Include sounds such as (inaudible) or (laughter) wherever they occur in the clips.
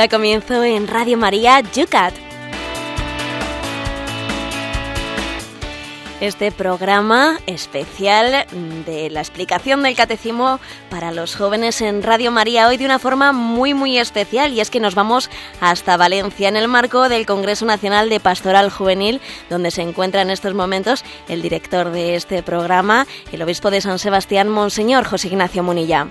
Da comienzo en Radio María Yucat. Este programa especial de la explicación del catecismo para los jóvenes en Radio María hoy de una forma muy muy especial y es que nos vamos hasta Valencia en el marco del Congreso Nacional de Pastoral Juvenil donde se encuentra en estos momentos el director de este programa, el obispo de San Sebastián, Monseñor José Ignacio Munilla.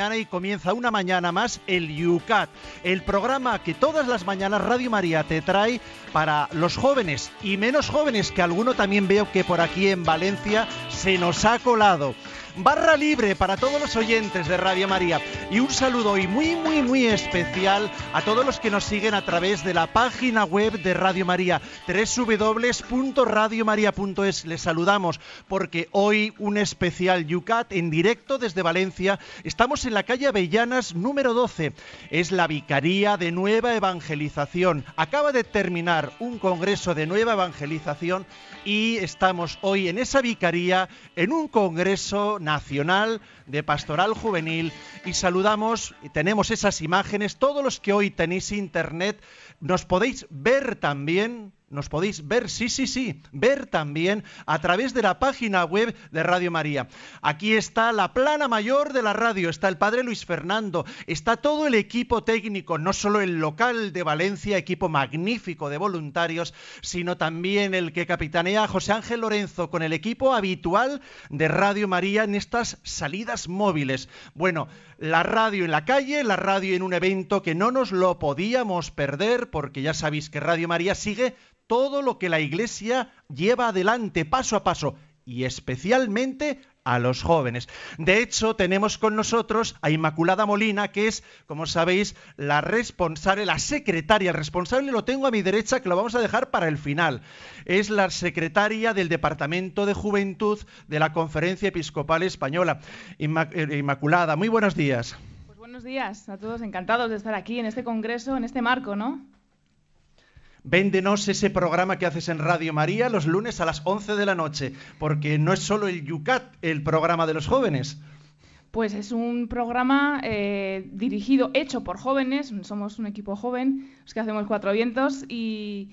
Y comienza una mañana más el UCAT, el programa que todas las mañanas Radio María te trae para los jóvenes y menos jóvenes, que alguno también veo que por aquí en Valencia se nos ha colado barra libre para todos los oyentes de Radio María. Y un saludo y muy, muy, muy especial a todos los que nos siguen a través de la página web de Radio María, www.radiomaria.es. Les saludamos porque hoy un especial Yucat en directo desde Valencia. Estamos en la calle Avellanas número 12. Es la Vicaría de Nueva Evangelización. Acaba de terminar un congreso de Nueva Evangelización y estamos hoy en esa vicaría en un congreso nacional de pastoral juvenil. Y saludamos, tenemos esas imágenes, todos los que hoy tenéis internet, nos podéis ver también nos podéis ver, sí, sí, sí, ver también a través de la página web de Radio María. Aquí está la plana mayor de la radio, está el padre Luis Fernando, está todo el equipo técnico, no solo el local de Valencia, equipo magnífico de voluntarios, sino también el que capitanea José Ángel Lorenzo con el equipo habitual de Radio María en estas salidas móviles. Bueno, la radio en la calle, la radio en un evento que no nos lo podíamos perder porque ya sabéis que Radio María sigue todo lo que la Iglesia lleva adelante paso a paso y especialmente a los jóvenes. De hecho, tenemos con nosotros a Inmaculada Molina, que es, como sabéis, la responsable, la secretaria, el responsable lo tengo a mi derecha, que lo vamos a dejar para el final. Es la secretaria del Departamento de Juventud de la Conferencia Episcopal Española. Eh, Inmaculada, muy buenos días. Pues buenos días a todos, encantados de estar aquí en este congreso, en este marco, ¿no? Véndenos ese programa que haces en Radio María los lunes a las 11 de la noche, porque no es solo el Yucat el programa de los jóvenes. Pues es un programa eh, dirigido, hecho por jóvenes, somos un equipo joven, los que hacemos Cuatro Vientos, y,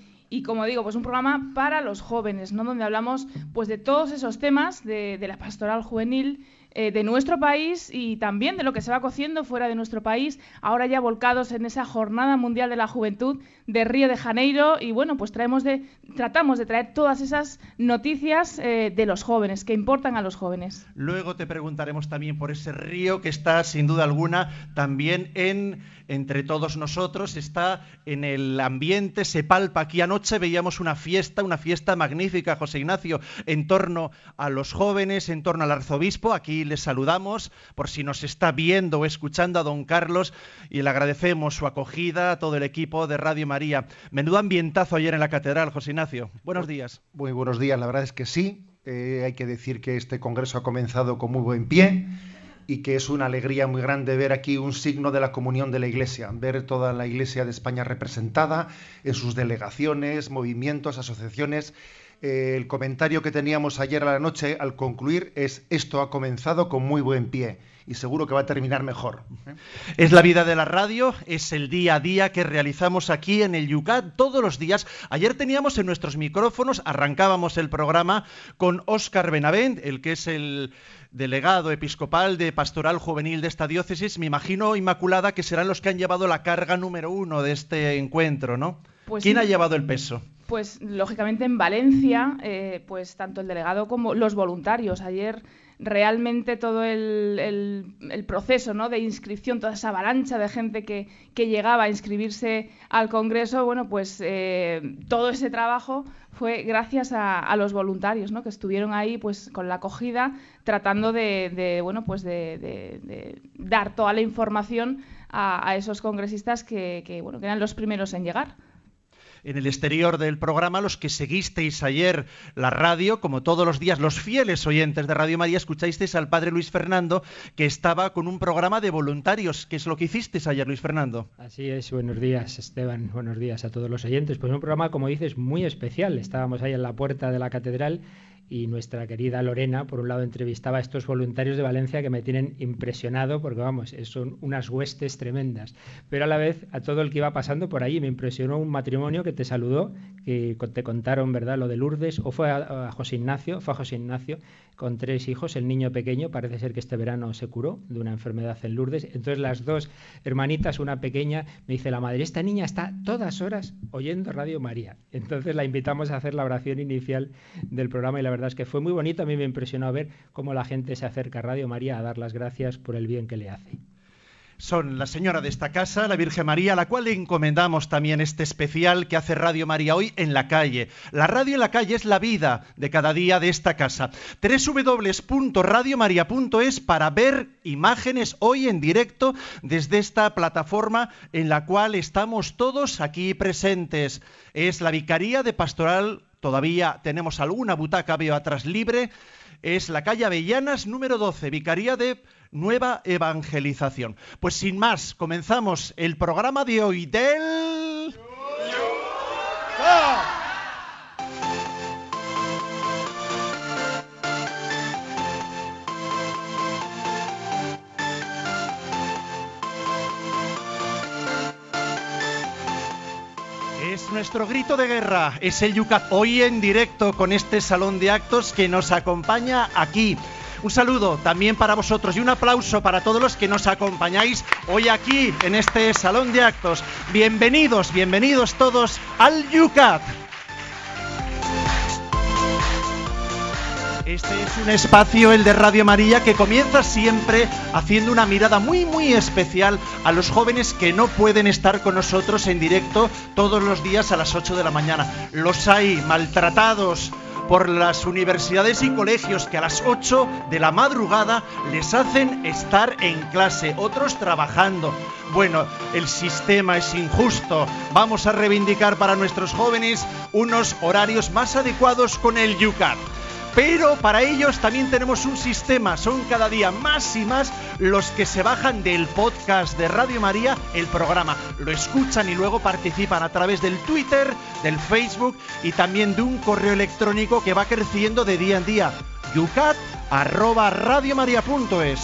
como digo, pues un programa para los jóvenes, ¿no? Donde hablamos pues de todos esos temas de, de la pastoral juvenil eh, de nuestro país y también de lo que se va cociendo fuera de nuestro país, ahora ya volcados en esa Jornada Mundial de la Juventud de Río de Janeiro y bueno, pues traemos de, tratamos de traer todas esas noticias eh, de los jóvenes, que importan a los jóvenes. Luego te preguntaremos también por ese río que está sin duda alguna también en entre todos nosotros, está en el ambiente, se palpa. Aquí anoche veíamos una fiesta, una fiesta magnífica, José Ignacio, en torno a los jóvenes, en torno al arzobispo. Aquí les saludamos por si nos está viendo o escuchando a don Carlos y le agradecemos su acogida a todo el equipo de Radio María. Menudo ambientazo ayer en la catedral, José Ignacio. Buenos días. Muy buenos días, la verdad es que sí. Eh, hay que decir que este congreso ha comenzado con muy buen pie y que es una alegría muy grande ver aquí un signo de la comunión de la Iglesia, ver toda la Iglesia de España representada en sus delegaciones, movimientos, asociaciones. Eh, el comentario que teníamos ayer a la noche al concluir es esto ha comenzado con muy buen pie y seguro que va a terminar mejor. Es la vida de la radio, es el día a día que realizamos aquí en el Yucat todos los días. Ayer teníamos en nuestros micrófonos, arrancábamos el programa con Óscar Benavent, el que es el delegado episcopal de Pastoral Juvenil de esta diócesis, me imagino, Inmaculada, que serán los que han llevado la carga número uno de este encuentro, ¿no? Pues ¿Quién ha llevado el peso? Pues lógicamente en Valencia, eh, pues tanto el delegado como los voluntarios. Ayer realmente todo el, proceso ¿no? de inscripción, toda esa avalancha de gente que, llegaba a inscribirse al Congreso, bueno, pues eh, todo ese trabajo fue gracias a, los voluntarios ¿no? que estuvieron ahí pues con la acogida tratando de, bueno pues de, dar toda la información a, esos congresistas que, bueno, que eran los primeros en llegar. En el exterior del programa, los que seguisteis ayer la radio, como todos los días, los fieles oyentes de Radio María, escuchasteis al padre Luis Fernando, que estaba con un programa de voluntarios. ¿Qué es lo que hicisteis ayer, Luis Fernando? Así es, buenos días, Esteban, buenos días a todos los oyentes. Pues un programa, como dices, muy especial. Estábamos ahí en la puerta de la catedral y nuestra querida Lorena, por un lado, entrevistaba a estos voluntarios de Valencia que me tienen impresionado porque, vamos, son unas huestes tremendas. Pero a la vez, a todo el que iba pasando por allí, me impresionó un matrimonio que te saludó, que te contaron, ¿verdad?, lo de Lourdes, o fue a, a José Ignacio, fue a José Ignacio, con tres hijos. El niño pequeño parece ser que este verano se curó de una enfermedad en Lourdes. Entonces las dos hermanitas, una pequeña, me dice la madre, esta niña está todas horas oyendo Radio María. Entonces la invitamos a hacer la oración inicial del programa y la verdad es que fue muy bonito. A mí me impresionó ver cómo la gente se acerca a Radio María a dar las gracias por el bien que le hace son la señora de esta casa, la Virgen María, a la cual le encomendamos también este especial que hace Radio María hoy en la calle. La radio en la calle es la vida de cada día de esta casa. www.radiomaria.es para ver imágenes hoy en directo desde esta plataforma en la cual estamos todos aquí presentes. Es la Vicaría de Pastoral, todavía tenemos alguna butaca, veo atrás libre. Es la calle Avellanas número 12, Vicaría de nueva evangelización. Pues sin más, comenzamos el programa de hoy del... nuestro grito de guerra, es el Yucat, hoy en directo con este salón de actos que nos acompaña aquí un saludo también para vosotros y un aplauso para todos los que nos acompañáis hoy aquí en este salón de actos. Bienvenidos, bienvenidos todos al Yucat. Este es un espacio, el de Radio María, que comienza siempre haciendo una mirada muy, muy especial a los jóvenes que no pueden estar con nosotros en directo todos los días a las 8 de la mañana. Los hay maltratados, por las universidades y colegios que a las 8 de la madrugada les hacen estar en clase, otros trabajando. Bueno, el sistema es injusto. Vamos a reivindicar para nuestros jóvenes unos horarios más adecuados con el YUCAT. Pero para ellos también tenemos un sistema, son cada día más y más los que se bajan del podcast de Radio María el programa, lo escuchan y luego participan a través del Twitter, del Facebook y también de un correo electrónico que va creciendo de día en día, yucat@radiomaria.es.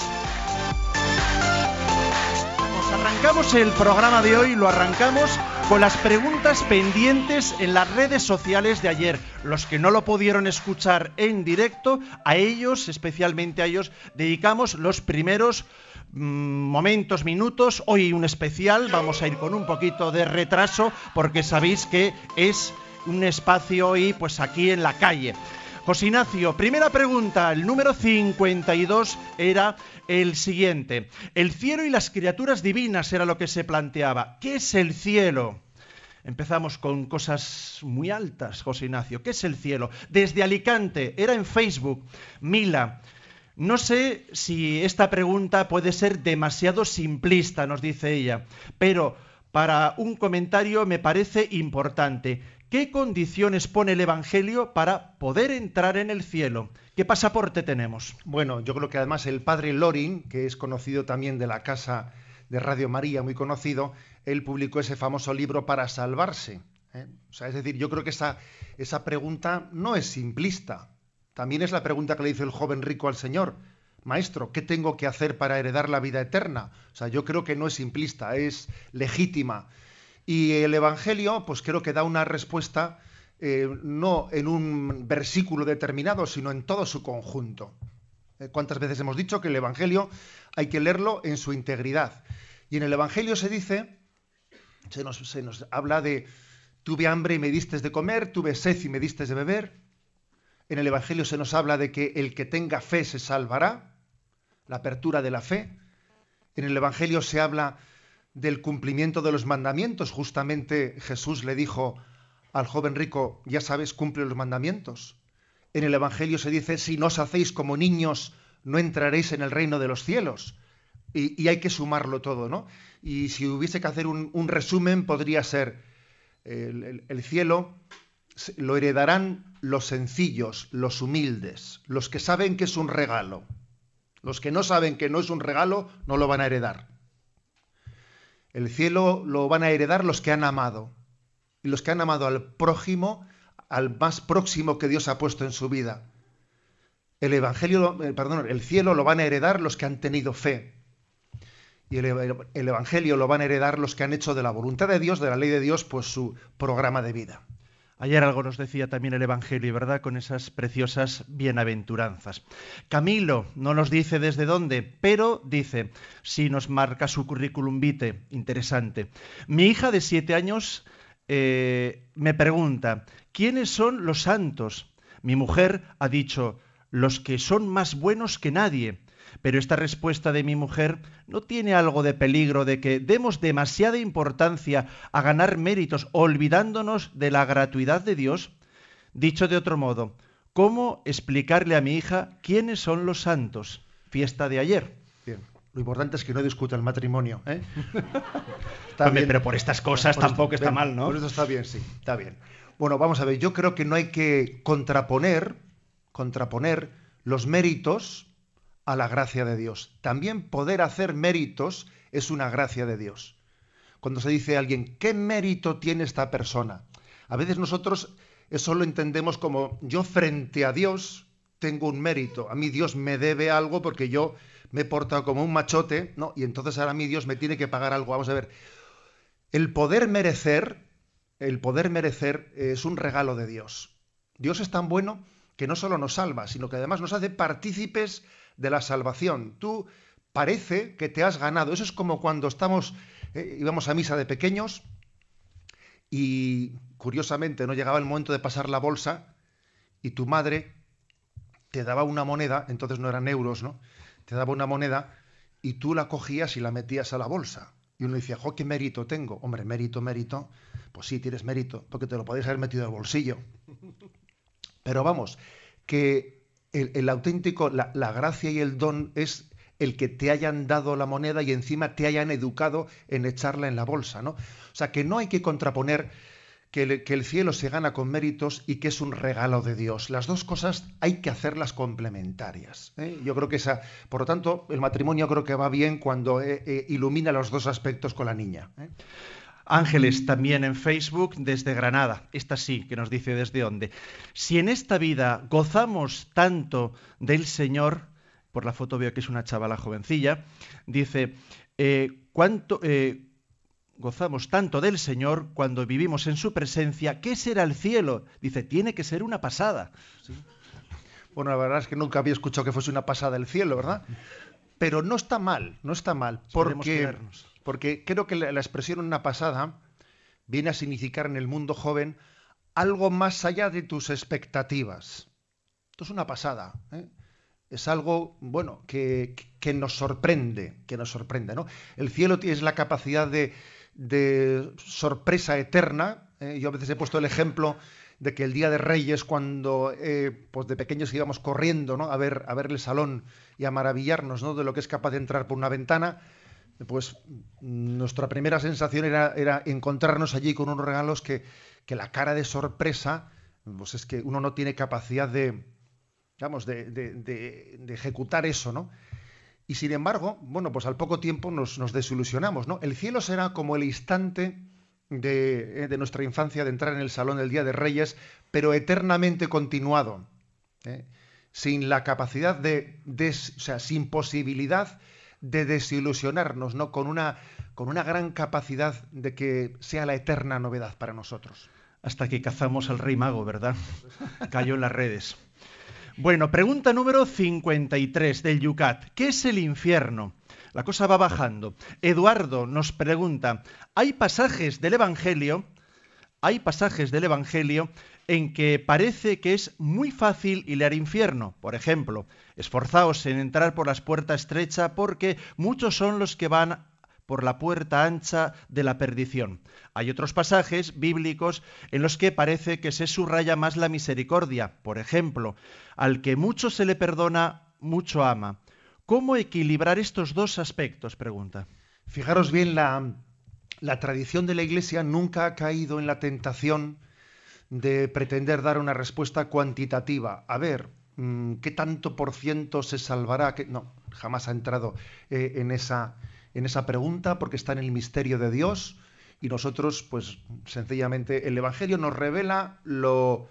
Nos arrancamos el programa de hoy, lo arrancamos con las preguntas pendientes en las redes sociales de ayer. Los que no lo pudieron escuchar en directo, a ellos, especialmente a ellos, dedicamos los primeros mm, momentos, minutos. Hoy un especial, vamos a ir con un poquito de retraso porque sabéis que es un espacio hoy pues aquí en la calle. José Ignacio, primera pregunta, el número 52 era el siguiente. El cielo y las criaturas divinas era lo que se planteaba. ¿Qué es el cielo? Empezamos con cosas muy altas, José Ignacio. ¿Qué es el cielo? Desde Alicante, era en Facebook, Mila. No sé si esta pregunta puede ser demasiado simplista, nos dice ella, pero para un comentario me parece importante. ¿Qué condiciones pone el Evangelio para poder entrar en el cielo? ¿Qué pasaporte tenemos? Bueno, yo creo que además el padre Lorin, que es conocido también de la casa de Radio María, muy conocido, él publicó ese famoso libro para salvarse. ¿eh? O sea, es decir, yo creo que esa, esa pregunta no es simplista. También es la pregunta que le hizo el joven rico al Señor. Maestro, ¿qué tengo que hacer para heredar la vida eterna? O sea, yo creo que no es simplista, es legítima. Y el Evangelio, pues creo que da una respuesta eh, no en un versículo determinado, sino en todo su conjunto. Eh, ¿Cuántas veces hemos dicho que el Evangelio hay que leerlo en su integridad? Y en el Evangelio se dice, se nos, se nos habla de, tuve hambre y me diste de comer, tuve sed y me diste de beber. En el Evangelio se nos habla de que el que tenga fe se salvará, la apertura de la fe. En el Evangelio se habla del cumplimiento de los mandamientos. Justamente Jesús le dijo al joven rico, ya sabes, cumple los mandamientos. En el Evangelio se dice, si no os hacéis como niños, no entraréis en el reino de los cielos. Y, hay que sumarlo todo, ¿no? Y si hubiese que hacer un, un resumen, podría ser, el cielo lo heredarán los sencillos, los humildes, los que saben que es un regalo. Los que no saben que no es un regalo no lo van a heredar. El cielo lo van a heredar los que han amado. Y los que han amado al prójimo, al más próximo que Dios ha puesto en su vida. El evangelio, eh, perdón, el cielo lo van a heredar los que han tenido fe. Y el, el evangelio lo van a heredar los que han hecho de la voluntad de Dios, de la ley de Dios, pues su programa de vida. Ayer algo nos decía también el Evangelio, ¿verdad? Con esas preciosas bienaventuranzas. Camilo no nos dice desde dónde, pero dice, si nos marca su currículum vitae, interesante. Mi hija de siete años eh, me pregunta, ¿quiénes son los santos? Mi mujer ha dicho, los que son más buenos que nadie. Pero esta respuesta de mi mujer no tiene algo de peligro de que demos demasiada importancia a ganar méritos olvidándonos de la gratuidad de Dios. Dicho de otro modo, ¿cómo explicarle a mi hija quiénes son los santos? Fiesta de ayer. Bien. Lo importante es que no discuta el matrimonio. ¿eh? (laughs) pero por estas cosas tampoco está mal, ¿no? Por eso está bien, sí, está bien. Bueno, vamos a ver, yo creo que no hay que contraponer, contraponer los méritos a la gracia de Dios. También poder hacer méritos es una gracia de Dios. Cuando se dice a alguien, ¿qué mérito tiene esta persona? A veces nosotros eso lo entendemos como yo frente a Dios tengo un mérito. A mí Dios me debe algo porque yo me he portado como un machote, ¿no? Y entonces ahora a mí Dios me tiene que pagar algo. Vamos a ver. El poder merecer, el poder merecer es un regalo de Dios. Dios es tan bueno que no solo nos salva, sino que además nos hace partícipes de la salvación. Tú parece que te has ganado. Eso es como cuando estamos, eh, íbamos a misa de pequeños y curiosamente no llegaba el momento de pasar la bolsa y tu madre te daba una moneda, entonces no eran euros, ¿no? Te daba una moneda y tú la cogías y la metías a la bolsa. Y uno decía, jo, qué mérito tengo. Hombre, mérito, mérito. Pues sí, tienes mérito, porque te lo podéis haber metido al bolsillo. Pero vamos, que el, auténtico, la, gracia y el don es el que te hayan dado la moneda y encima te hayan educado en echarla en la bolsa, ¿no? O sea, que no hay que contraponer que el, cielo se gana con méritos y que es un regalo de Dios. Las dos cosas hay que hacerlas complementarias. ¿eh? Yo creo que esa, por lo tanto, el matrimonio creo que va bien cuando eh, eh, ilumina los dos aspectos con la niña. Ángeles también en Facebook desde Granada. Esta sí, que nos dice desde dónde. Si en esta vida gozamos tanto del Señor, por la foto veo que es una chavala jovencilla, dice, eh, ¿cuánto... Eh, gozamos tanto del Señor cuando vivimos en su presencia, ¿qué será el cielo? Dice, tiene que ser una pasada. Bueno, la verdad es que nunca había escuchado que fuese una pasada el cielo, ¿verdad? Pero no está mal, no está mal, porque porque creo que la, expresión una pasada viene a significar en el mundo joven algo más allá de tus expectativas. Esto es una pasada. ¿eh? Es algo, bueno, que, nos sorprende, que nos sorprende, ¿no? El cielo tiene la capacidad de, sorpresa eterna. ¿eh? Yo a veces he puesto el ejemplo de que el día de Reyes, cuando eh, pues de pequeños íbamos corriendo ¿no? a, ver, a ver el salón y a maravillarnos ¿no? de lo que es capaz de entrar por una ventana, pues nuestra primera sensación era, encontrarnos allí con unos regalos que, la cara de sorpresa, pues es que uno no tiene capacidad de, digamos, de, ejecutar eso, ¿no? Y sin embargo, bueno, pues al poco tiempo nos, desilusionamos, ¿no? El cielo será como el instante de, de, nuestra infancia de entrar en el salón del Día de Reyes, pero eternamente continuado, ¿eh? sin la capacidad de, de, o sea, sin posibilidad de desilusionarnos, ¿no? Con una, con una gran capacidad de que sea la eterna novedad para nosotros. Hasta que cazamos al rey mago, ¿verdad? (laughs) Cayó en las redes. Bueno, pregunta número 53 del Yucat. ¿Qué es el infierno? La cosa va bajando. Eduardo nos pregunta, ¿hay pasajes del Evangelio? Hay pasajes del Evangelio en que parece que es muy fácil al infierno. Por ejemplo, esforzaos en entrar por la puerta estrecha porque muchos son los que van por la puerta ancha de la perdición. Hay otros pasajes bíblicos en los que parece que se subraya más la misericordia. Por ejemplo, al que mucho se le perdona, mucho ama. ¿Cómo equilibrar estos dos aspectos? Pregunta. Fijaros bien la, la tradición de la Iglesia nunca ha caído en la tentación de pretender dar una respuesta cuantitativa. A ver, mm, ¿qué tanto por ciento se salvará? No, jamás ha entrado eh, en, esa, en esa pregunta porque está en el misterio de Dios y nosotros, pues sencillamente, el Evangelio nos revela lo,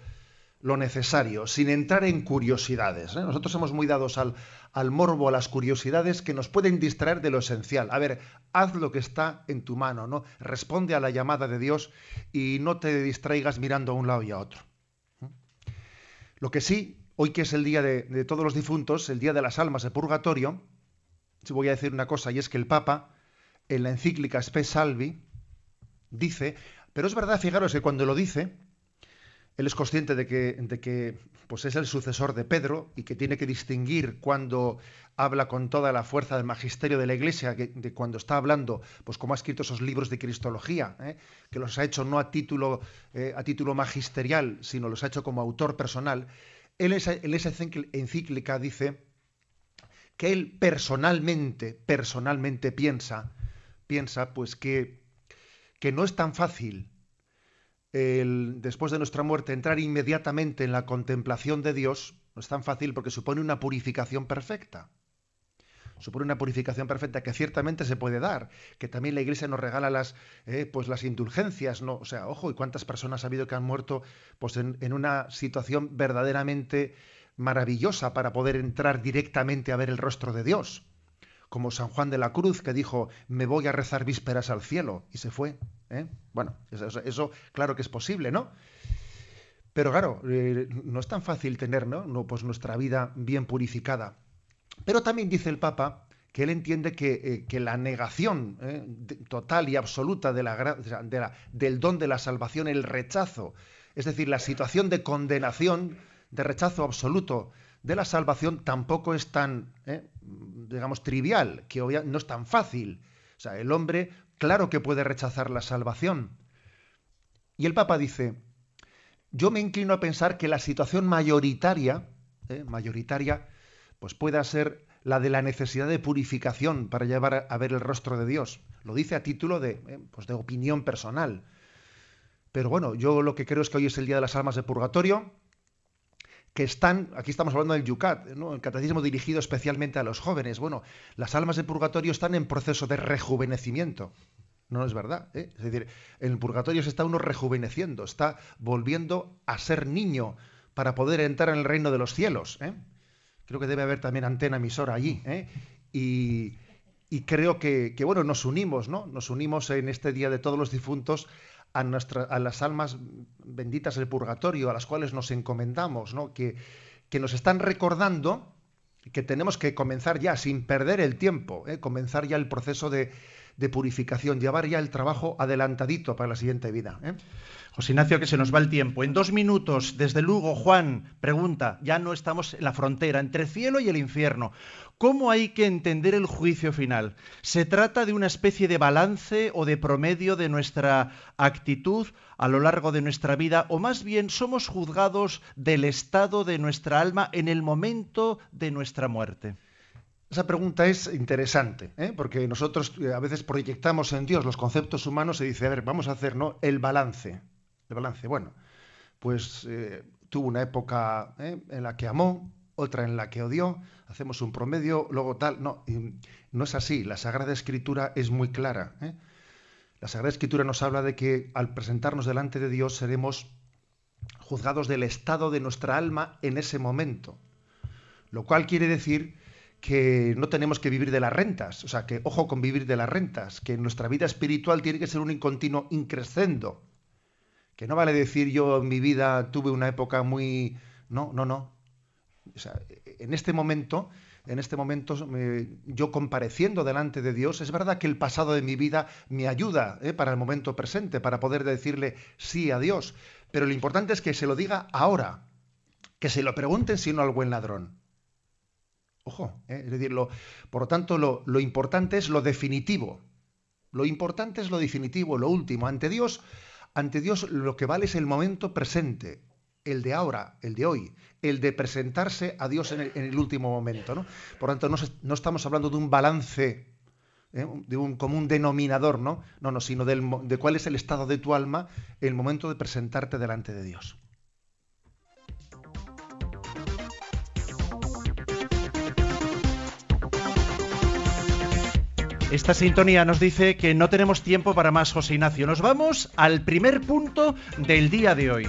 lo necesario, sin entrar en curiosidades. ¿eh? Nosotros somos muy dados al, al, morbo, a las curiosidades que nos pueden distraer de lo esencial. A ver, haz lo que está en tu mano, ¿no? Responde a la llamada de Dios y no te distraigas mirando a un lado y a otro. ¿eh? Lo que sí, hoy que es el día de, de todos los difuntos, el día de las almas de purgatorio, voy a decir una cosa, y es que el Papa, en la encíclica Spe Salvi, dice, pero es verdad, fijaros que cuando lo dice, él es consciente de que, de que pues es el sucesor de Pedro y que tiene que distinguir cuando habla con toda la fuerza del magisterio de la Iglesia, de cuando está hablando, pues como ha escrito esos libros de cristología, ¿eh? que los ha hecho no a título, eh, a título magisterial, sino los ha hecho como autor personal. Él en esa encíclica dice que él personalmente, personalmente piensa, piensa pues que, que no es tan fácil el, después de nuestra muerte, entrar inmediatamente en la contemplación de Dios no es tan fácil porque supone una purificación perfecta. Supone una purificación perfecta que ciertamente se puede dar, que también la Iglesia nos regala las, eh, pues las indulgencias, ¿no? O sea, ojo, ¿y cuántas personas ha habido que han muerto pues en, en una situación verdaderamente maravillosa para poder entrar directamente a ver el rostro de Dios? Como San Juan de la Cruz, que dijo, me voy a rezar vísperas al cielo, y se fue. ¿eh? Bueno, eso, claro que es posible, ¿no? Pero claro, eh, no es tan fácil tener ¿no? pues nuestra vida bien purificada. Pero también dice el Papa que él entiende que, eh, la negación total y absoluta de la, del don de la salvación, el rechazo, es decir, la situación de condenación, de rechazo absoluto de la salvación tampoco es tan, eh, digamos, trivial, que no es tan fácil. O sea, el hombre, claro que puede rechazar la salvación. Y el Papa dice, yo me inclino a pensar que la situación mayoritaria, eh, mayoritaria, pues pueda ser la de la necesidad de purificación para llevar a ver el rostro de Dios. Lo dice a título de, eh, pues de opinión personal. Pero bueno, yo lo que creo es que hoy es el día de las almas de purgatorio, que están, aquí estamos hablando del Yucat, el catecismo dirigido especialmente a los jóvenes. Bueno, las almas de purgatorio están en proceso de rejuvenecimiento. No es verdad. ¿eh? Es decir, en el purgatorio se está uno rejuveneciendo, está volviendo a ser niño para poder entrar en el reino de los cielos. ¿eh? Creo que debe haber también antena emisora allí. ¿eh? Y, creo que, que, bueno, nos unimos, ¿no? Nos unimos en este Día de Todos los Difuntos a, a las almas benditas del purgatorio, a las cuales nos encomendamos, ¿no? que, que nos están recordando que tenemos que comenzar ya, sin perder el tiempo, ¿eh? comenzar ya el proceso de, de, purificación, llevar ya el trabajo adelantadito para la siguiente vida. ¿eh? José Ignacio, que se nos va el tiempo. En dos minutos, desde Lugo, Juan pregunta, ya no estamos en la frontera entre el cielo y el infierno. ¿Cómo hay que entender el juicio final? ¿Se trata de una especie de balance o de promedio de nuestra actitud a lo largo de nuestra vida? ¿O más bien somos juzgados del estado de nuestra alma en el momento de nuestra muerte? Esa pregunta es interesante, ¿eh? porque nosotros eh, a veces proyectamos en Dios los conceptos humanos y dice, a ver, vamos a hacer ¿no? el balance balance. Bueno, pues eh, tuvo una época en la que amó, otra en la que odió, hacemos un promedio, luego tal. No, no es así. La Sagrada Escritura es muy clara. La Sagrada Escritura nos habla de que al presentarnos delante de Dios seremos juzgados del estado de nuestra alma en ese momento. Lo cual quiere decir que no tenemos que vivir de las rentas, o sea, que ojo con vivir de las rentas, que nuestra vida espiritual tiene que ser un continuo increscendo. Que no vale decir yo en mi vida tuve una época muy... No, no, no. O sea, en este momento, en este momento, yo compareciendo delante de Dios, es verdad que el pasado de mi vida me ayuda ¿eh? para el momento presente, para poder decirle sí a Dios. Pero lo importante es que se lo diga ahora, que se lo pregunten si no al buen ladrón. Ojo, ¿eh? es decir, por lo tanto, lo, importante es lo definitivo. Lo importante es lo definitivo, lo último. Ante Dios ante Dios lo que vale es el momento presente, el de ahora, el de hoy, el de presentarse a Dios en el, último momento. ¿no? Por lo tanto, no, estamos hablando de un balance ¿eh? de un común denominador, ¿no? No, no, sino de cuál es el estado de tu alma en el momento de presentarte delante de Dios. Esta sintonía nos dice que no tenemos tiempo para más, José Ignacio. Nos vamos al primer punto del día de hoy.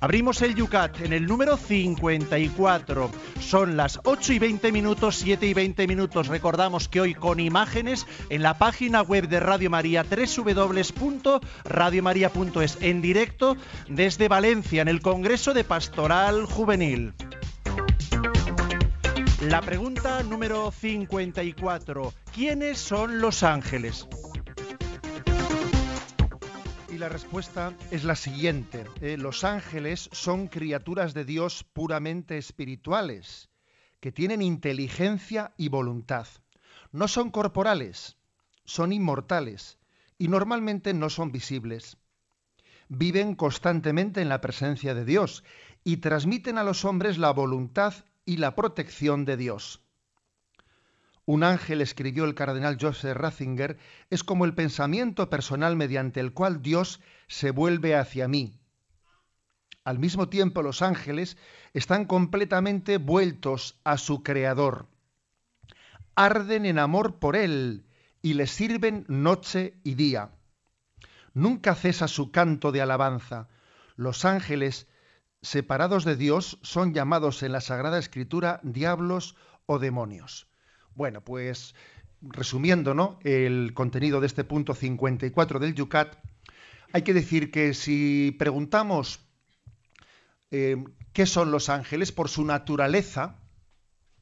Abrimos el Yucat en el número 54. Son las 8 y 20 minutos, 7 y 20 minutos. Recordamos que hoy con imágenes en la página web de Radio María, www.radiomaria.es, en directo desde Valencia, en el Congreso de Pastoral Juvenil. La pregunta número 54. ¿Quiénes son los ángeles? Y la respuesta es la siguiente. Eh, los ángeles son criaturas de Dios puramente espirituales, que tienen inteligencia y voluntad. No son corporales, son inmortales y normalmente no son visibles. Viven constantemente en la presencia de Dios y transmiten a los hombres la voluntad y la protección de Dios. Un ángel, escribió el cardenal Joseph Ratzinger, es como el pensamiento personal mediante el cual Dios se vuelve hacia mí. Al mismo tiempo, los ángeles están completamente vueltos a su Creador. Arden en amor por Él y le sirven noche y día. Nunca cesa su canto de alabanza. Los ángeles separados de Dios son llamados en la Sagrada Escritura diablos o demonios. Bueno, pues resumiendo ¿no? el contenido de este punto 54 del Yucat, hay que decir que si preguntamos eh, qué son los ángeles por su naturaleza,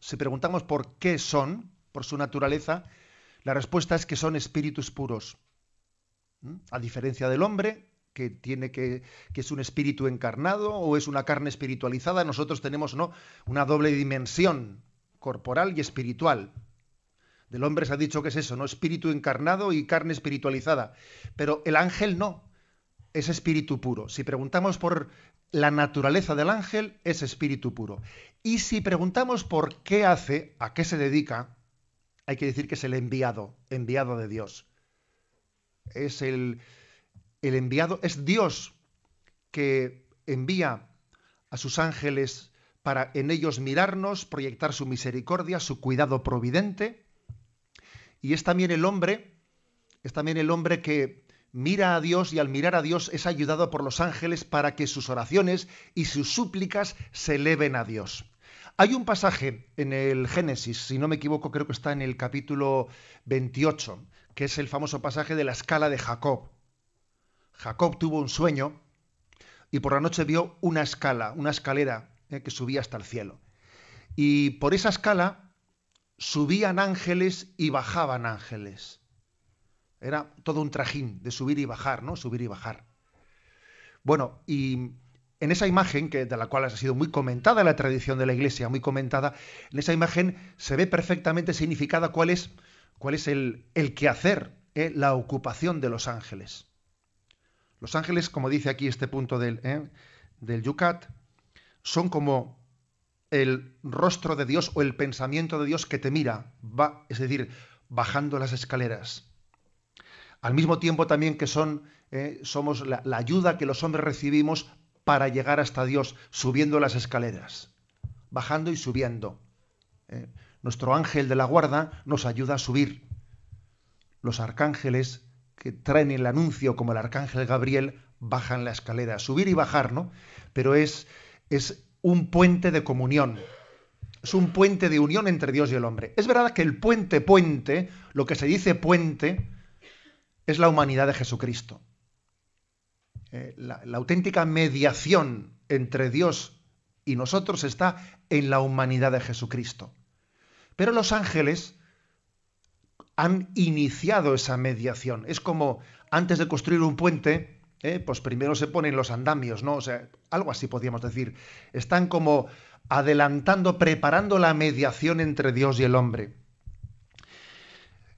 si preguntamos por qué son, por su naturaleza, la respuesta es que son espíritus puros. ¿Mm? A diferencia del hombre, que tiene que, que es un espíritu encarnado o es una carne espiritualizada, nosotros tenemos ¿no? una doble dimensión corporal y espiritual. Del hombre se ha dicho que es eso, ¿no? Espíritu encarnado y carne espiritualizada. Pero el ángel no, es espíritu puro. Si preguntamos por la naturaleza del ángel, es espíritu puro. Y si preguntamos por qué hace, a qué se dedica, hay que decir que es el enviado, enviado de Dios. Es el, el enviado es Dios que envía a sus ángeles para en ellos mirarnos, proyectar su misericordia, su cuidado providente. Y es también el hombre, es también el hombre que mira a Dios y al mirar a Dios es ayudado por los ángeles para que sus oraciones y sus súplicas se eleven a Dios. Hay un pasaje en el Génesis, si no me equivoco, creo que está en el capítulo 28, que es el famoso pasaje de la escala de Jacob. Jacob tuvo un sueño y por la noche vio una escala, una escalera eh, que subía hasta el cielo. Y por esa escala subían ángeles y bajaban ángeles. Era todo un trajín de subir y bajar, ¿no? Subir y bajar. Bueno, y en esa imagen, que, de la cual ha sido muy comentada la tradición de la Iglesia, muy comentada, en esa imagen se ve perfectamente significada cuál es, cuál es el, el quehacer, eh, la ocupación de los ángeles. Los ángeles, como dice aquí este punto del, ¿eh? del Yucat, son como el rostro de Dios o el pensamiento de Dios que te mira, va, es decir, bajando las escaleras. Al mismo tiempo también que son, ¿eh? somos la, ayuda que los hombres recibimos para llegar hasta Dios, subiendo las escaleras, bajando y subiendo. ¿eh? Nuestro ángel de la guarda nos ayuda a subir. Los arcángeles que traen el anuncio como el arcángel Gabriel bajan la escalera, subir y bajar, ¿no? Pero es, es un puente de comunión, es un puente de unión entre Dios y el hombre. Es verdad que el puente puente, lo que se dice puente, es la humanidad de Jesucristo. Eh, la, la auténtica mediación entre Dios y nosotros está en la humanidad de Jesucristo. Pero los ángeles han iniciado esa mediación. Es como antes de construir un puente, ¿eh? pues primero se ponen los andamios, ¿no? O sea, algo así podríamos decir. Están como adelantando, preparando la mediación entre Dios y el hombre.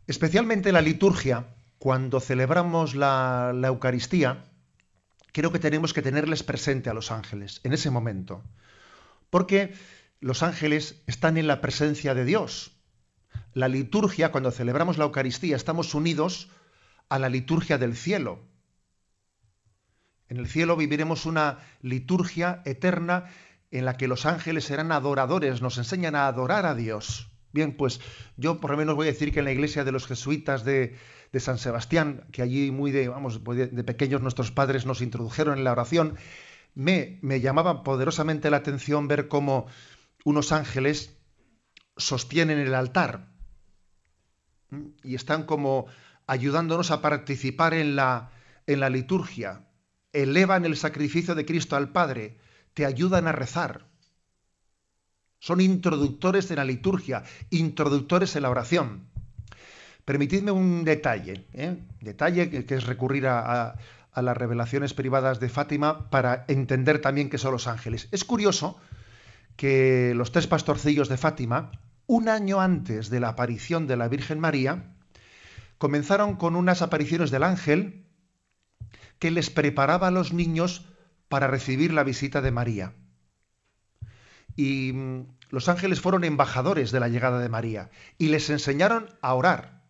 Especialmente la liturgia, cuando celebramos la, la Eucaristía, creo que tenemos que tenerles presente a los ángeles en ese momento. Porque los ángeles están en la presencia de Dios La liturgia, cuando celebramos la Eucaristía, estamos unidos a la liturgia del cielo. En el cielo viviremos una liturgia eterna en la que los ángeles serán adoradores, nos enseñan a adorar a Dios. Bien, pues yo por lo menos voy a decir que en la iglesia de los jesuitas de, San Sebastián, que allí muy de, vamos, pues de, pequeños nuestros padres nos introdujeron en la oración, me, me llamaba poderosamente la atención ver cómo unos ángeles sostienen el altar y están como ayudándonos a participar en la, en la liturgia, elevan el sacrificio de Cristo al Padre, te ayudan a rezar. Son introductores de la liturgia, introductores en la oración. Permitidme un detalle, ¿eh? detalle que, es recurrir a, a las revelaciones privadas de Fátima para entender también qué son los ángeles. Es curioso que los tres pastorcillos de Fátima, un año antes de la aparición de la Virgen María, comenzaron con unas apariciones del ángel que les preparaba a los niños para recibir la visita de María. Y mm, los ángeles fueron embajadores de la llegada de María y les enseñaron a orar.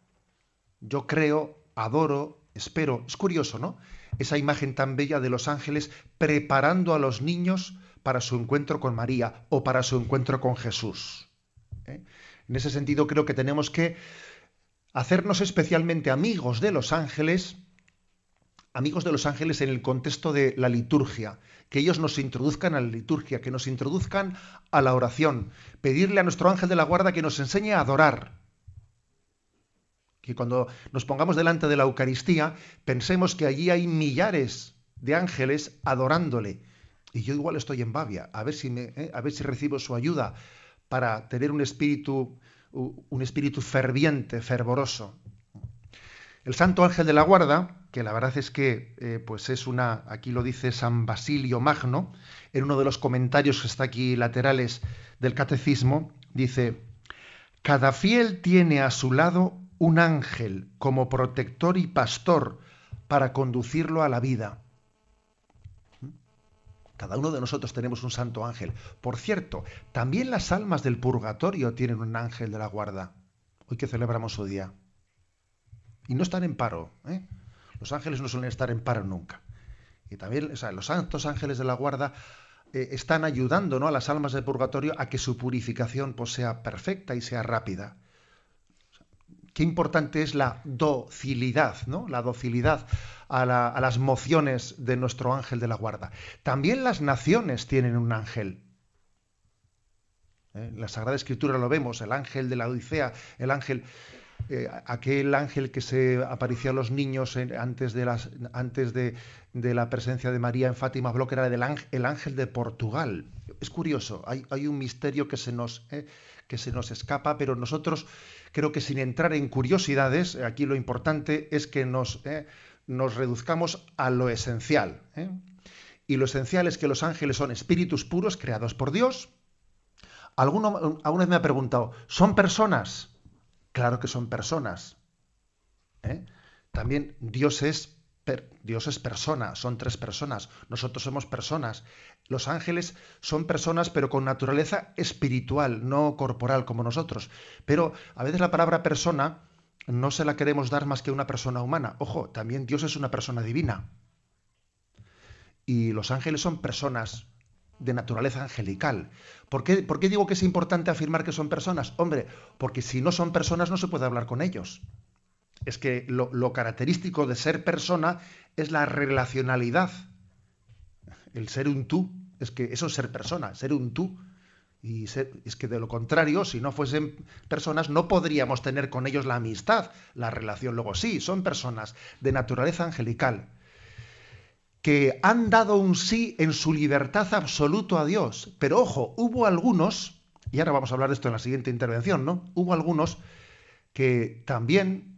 Yo creo, adoro, espero. Es curioso, ¿no? Esa imagen tan bella de los ángeles preparando a los niños para su encuentro con María o para su encuentro con Jesús. ¿Eh? En ese sentido creo que tenemos que hacernos especialmente amigos de los ángeles amigos de los ángeles en el contexto de la liturgia, que ellos nos introduzcan a la liturgia, que nos introduzcan a la oración, pedirle a nuestro ángel de la guarda que nos enseñe a adorar. Que cuando nos pongamos delante de la Eucaristía, pensemos que allí hay millares de ángeles adorándole. Y yo igual estoy en Babia, a ver si, me, eh, a ver si recibo su ayuda para tener un espíritu, un espíritu ferviente, fervoroso. El Santo Ángel de la Guarda, que la verdad es que eh, pues es una, aquí lo dice San Basilio Magno, en uno de los comentarios que está aquí laterales del catecismo, dice, cada fiel tiene a su lado un ángel como protector y pastor para conducirlo a la vida. Cada uno de nosotros tenemos un santo ángel. Por cierto, también las almas del purgatorio tienen un ángel de la guarda. Hoy que celebramos su día y no están en paro. ¿eh? Los ángeles no suelen estar en paro nunca. Y también los santos ángeles de la guarda eh, están ayudando ¿no? a las almas del purgatorio a que su purificación pues, sea perfecta y sea rápida. Qué importante es la docilidad, ¿no? La docilidad a, las mociones de nuestro ángel de la guarda. También las naciones tienen un ángel. ¿Eh? En la Sagrada Escritura lo vemos, el ángel de la Odisea, el ángel eh, aquel ángel que se apareció a los niños antes, de, de, la presencia de María en Fátima Bloch era el ángel de Portugal. Es curioso, hay, hay un misterio que se, nos, eh, que se nos escapa, pero nosotros creo que sin entrar en curiosidades, aquí lo importante es que nos, eh, nos reduzcamos a lo esencial. Y lo esencial es que los ángeles son espíritus puros creados por Dios. Alguno, alguna vez me ha preguntado, ¿son personas? Claro que son personas. ¿eh? También Dios es, Dios es persona, son tres personas. Nosotros somos personas. Los ángeles son personas, pero con naturaleza espiritual, no corporal como nosotros. Pero a veces la palabra persona no se la queremos dar más que una persona humana. Ojo, también Dios es una persona divina. Y los ángeles son personas de naturaleza angelical. ¿Por qué, digo que es importante afirmar que son personas? Hombre, porque si no son personas no se puede hablar con ellos. Es que lo, característico de ser persona es la relacionalidad. El ser un tú, es que eso es ser persona, ser un tú. Y es que de lo contrario, si no fuesen personas, no podríamos tener con ellos la amistad, la relación. Luego sí, son personas de naturaleza angelical que han dado un sí en su libertad absoluto a Dios. Pero ojo, hubo algunos, y ahora vamos a hablar de esto en la siguiente intervención, ¿no? Hubo algunos que también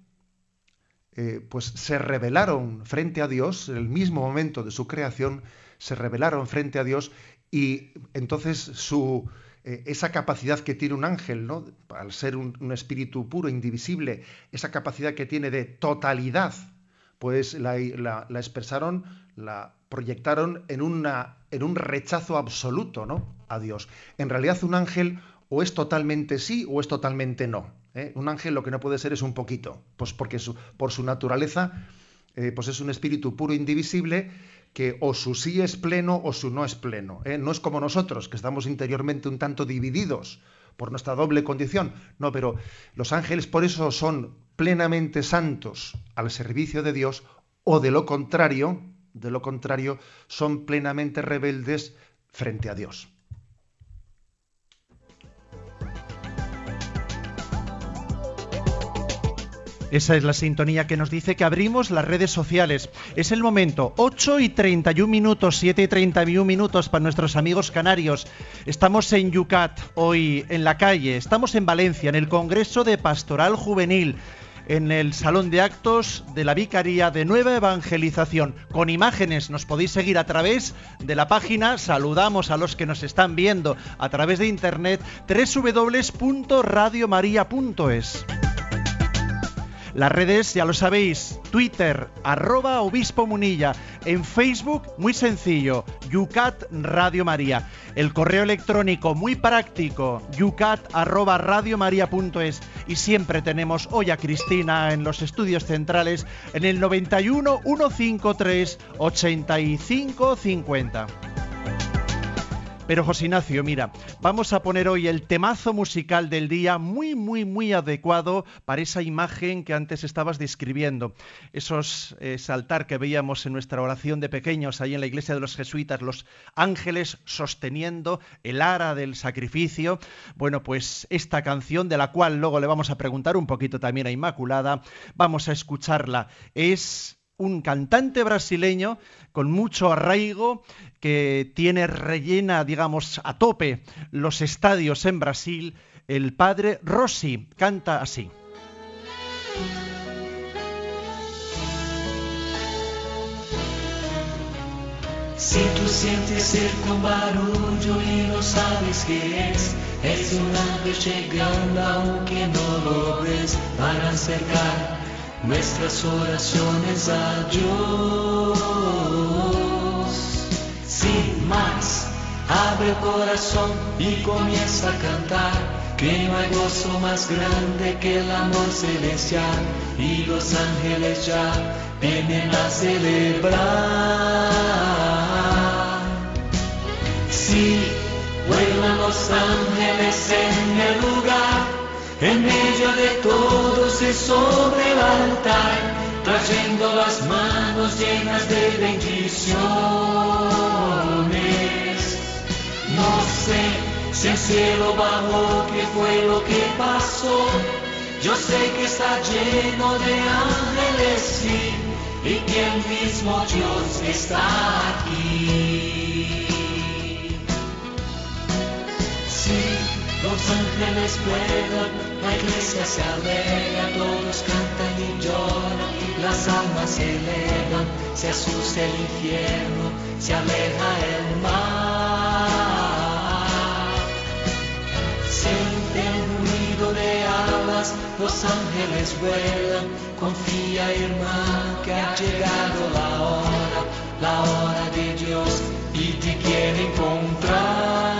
eh, pues se rebelaron frente a Dios, en el mismo momento de su creación, se rebelaron frente a Dios y entonces su, eh, esa capacidad que tiene un ángel, ¿no? al ser un, espíritu puro, indivisible, esa capacidad que tiene de totalidad, pues la, expresaron, la proyectaron en, una, en un rechazo absoluto ¿no? a Dios. En realidad un ángel o es totalmente sí o es totalmente no. ¿Eh? Un ángel lo que no puede ser es un poquito, pues porque por su naturaleza eh, pues es un espíritu puro, indivisible, que o su sí es pleno o su no es pleno. ¿eh? No es como nosotros, que estamos interiormente un tanto divididos por nuestra doble condición. No, pero los ángeles por eso son plenamente santos al servicio de Dios, o de lo contrario, de lo contrario, son plenamente rebeldes frente a Dios. Esa es la sintonía que nos dice que abrimos las redes sociales. Es el momento, 8 y 31 minutos, 7 y 31 minutos para nuestros amigos canarios. Estamos en Yucat, hoy en la calle. Estamos en Valencia, en el Congreso de Pastoral Juvenil en el Salón de Actos de la Vicaría de Nueva Evangelización. Con imágenes nos podéis seguir a través de la página. Saludamos a los que nos están viendo a través de internet www.radiomaria.es. Las redes, ya lo sabéis, Twitter, arroba obispo munilla. En Facebook, muy sencillo, Yucat Radio María. El correo electrónico, muy práctico, yucat arroba radiomaria.es. Y siempre tenemos hoy a Cristina en los estudios centrales en el 91 153 85 50. Pero José Ignacio, mira, vamos a poner hoy el temazo musical del día muy, muy, muy adecuado para esa imagen que antes estabas describiendo. Esos eh, saltar que veíamos en nuestra oración de pequeños ahí en la iglesia de los jesuitas, los ángeles sosteniendo el ara del sacrificio. Bueno, pues esta canción, de la cual luego le vamos a preguntar un poquito también a Inmaculada, vamos a escucharla. Es un cantante brasileño con mucho arraigo que tiene rellena, digamos, a tope los estadios en Brasil, el padre Rossi canta así. Si tú sientes cerca un barullo y no sabes qué es, es un ángel llegando aunque no lo ves para acercar nuestras oraciones a Dios. Sin más, abre el corazón y comienza a cantar. Que no hay gozo más grande que el amor celestial y los ángeles ya vienen a celebrar. Sí, vuelan los ángeles en el lugar en medio de todos y sobre el altar, trayendo las manos llenas de bendiciones. No sé si el cielo bajó, qué fue lo que pasó. Yo sé que está lleno de ángeles, y que el mismo Dios está aquí. Los ángeles vuelan, la iglesia se alegra, todos cantan y lloran, las almas se elevan, se asusta el infierno, se aleja el mar. Siente el ruido de alas, los ángeles vuelan, confía hermano que ha llegado la hora, la hora de Dios y te quiere encontrar.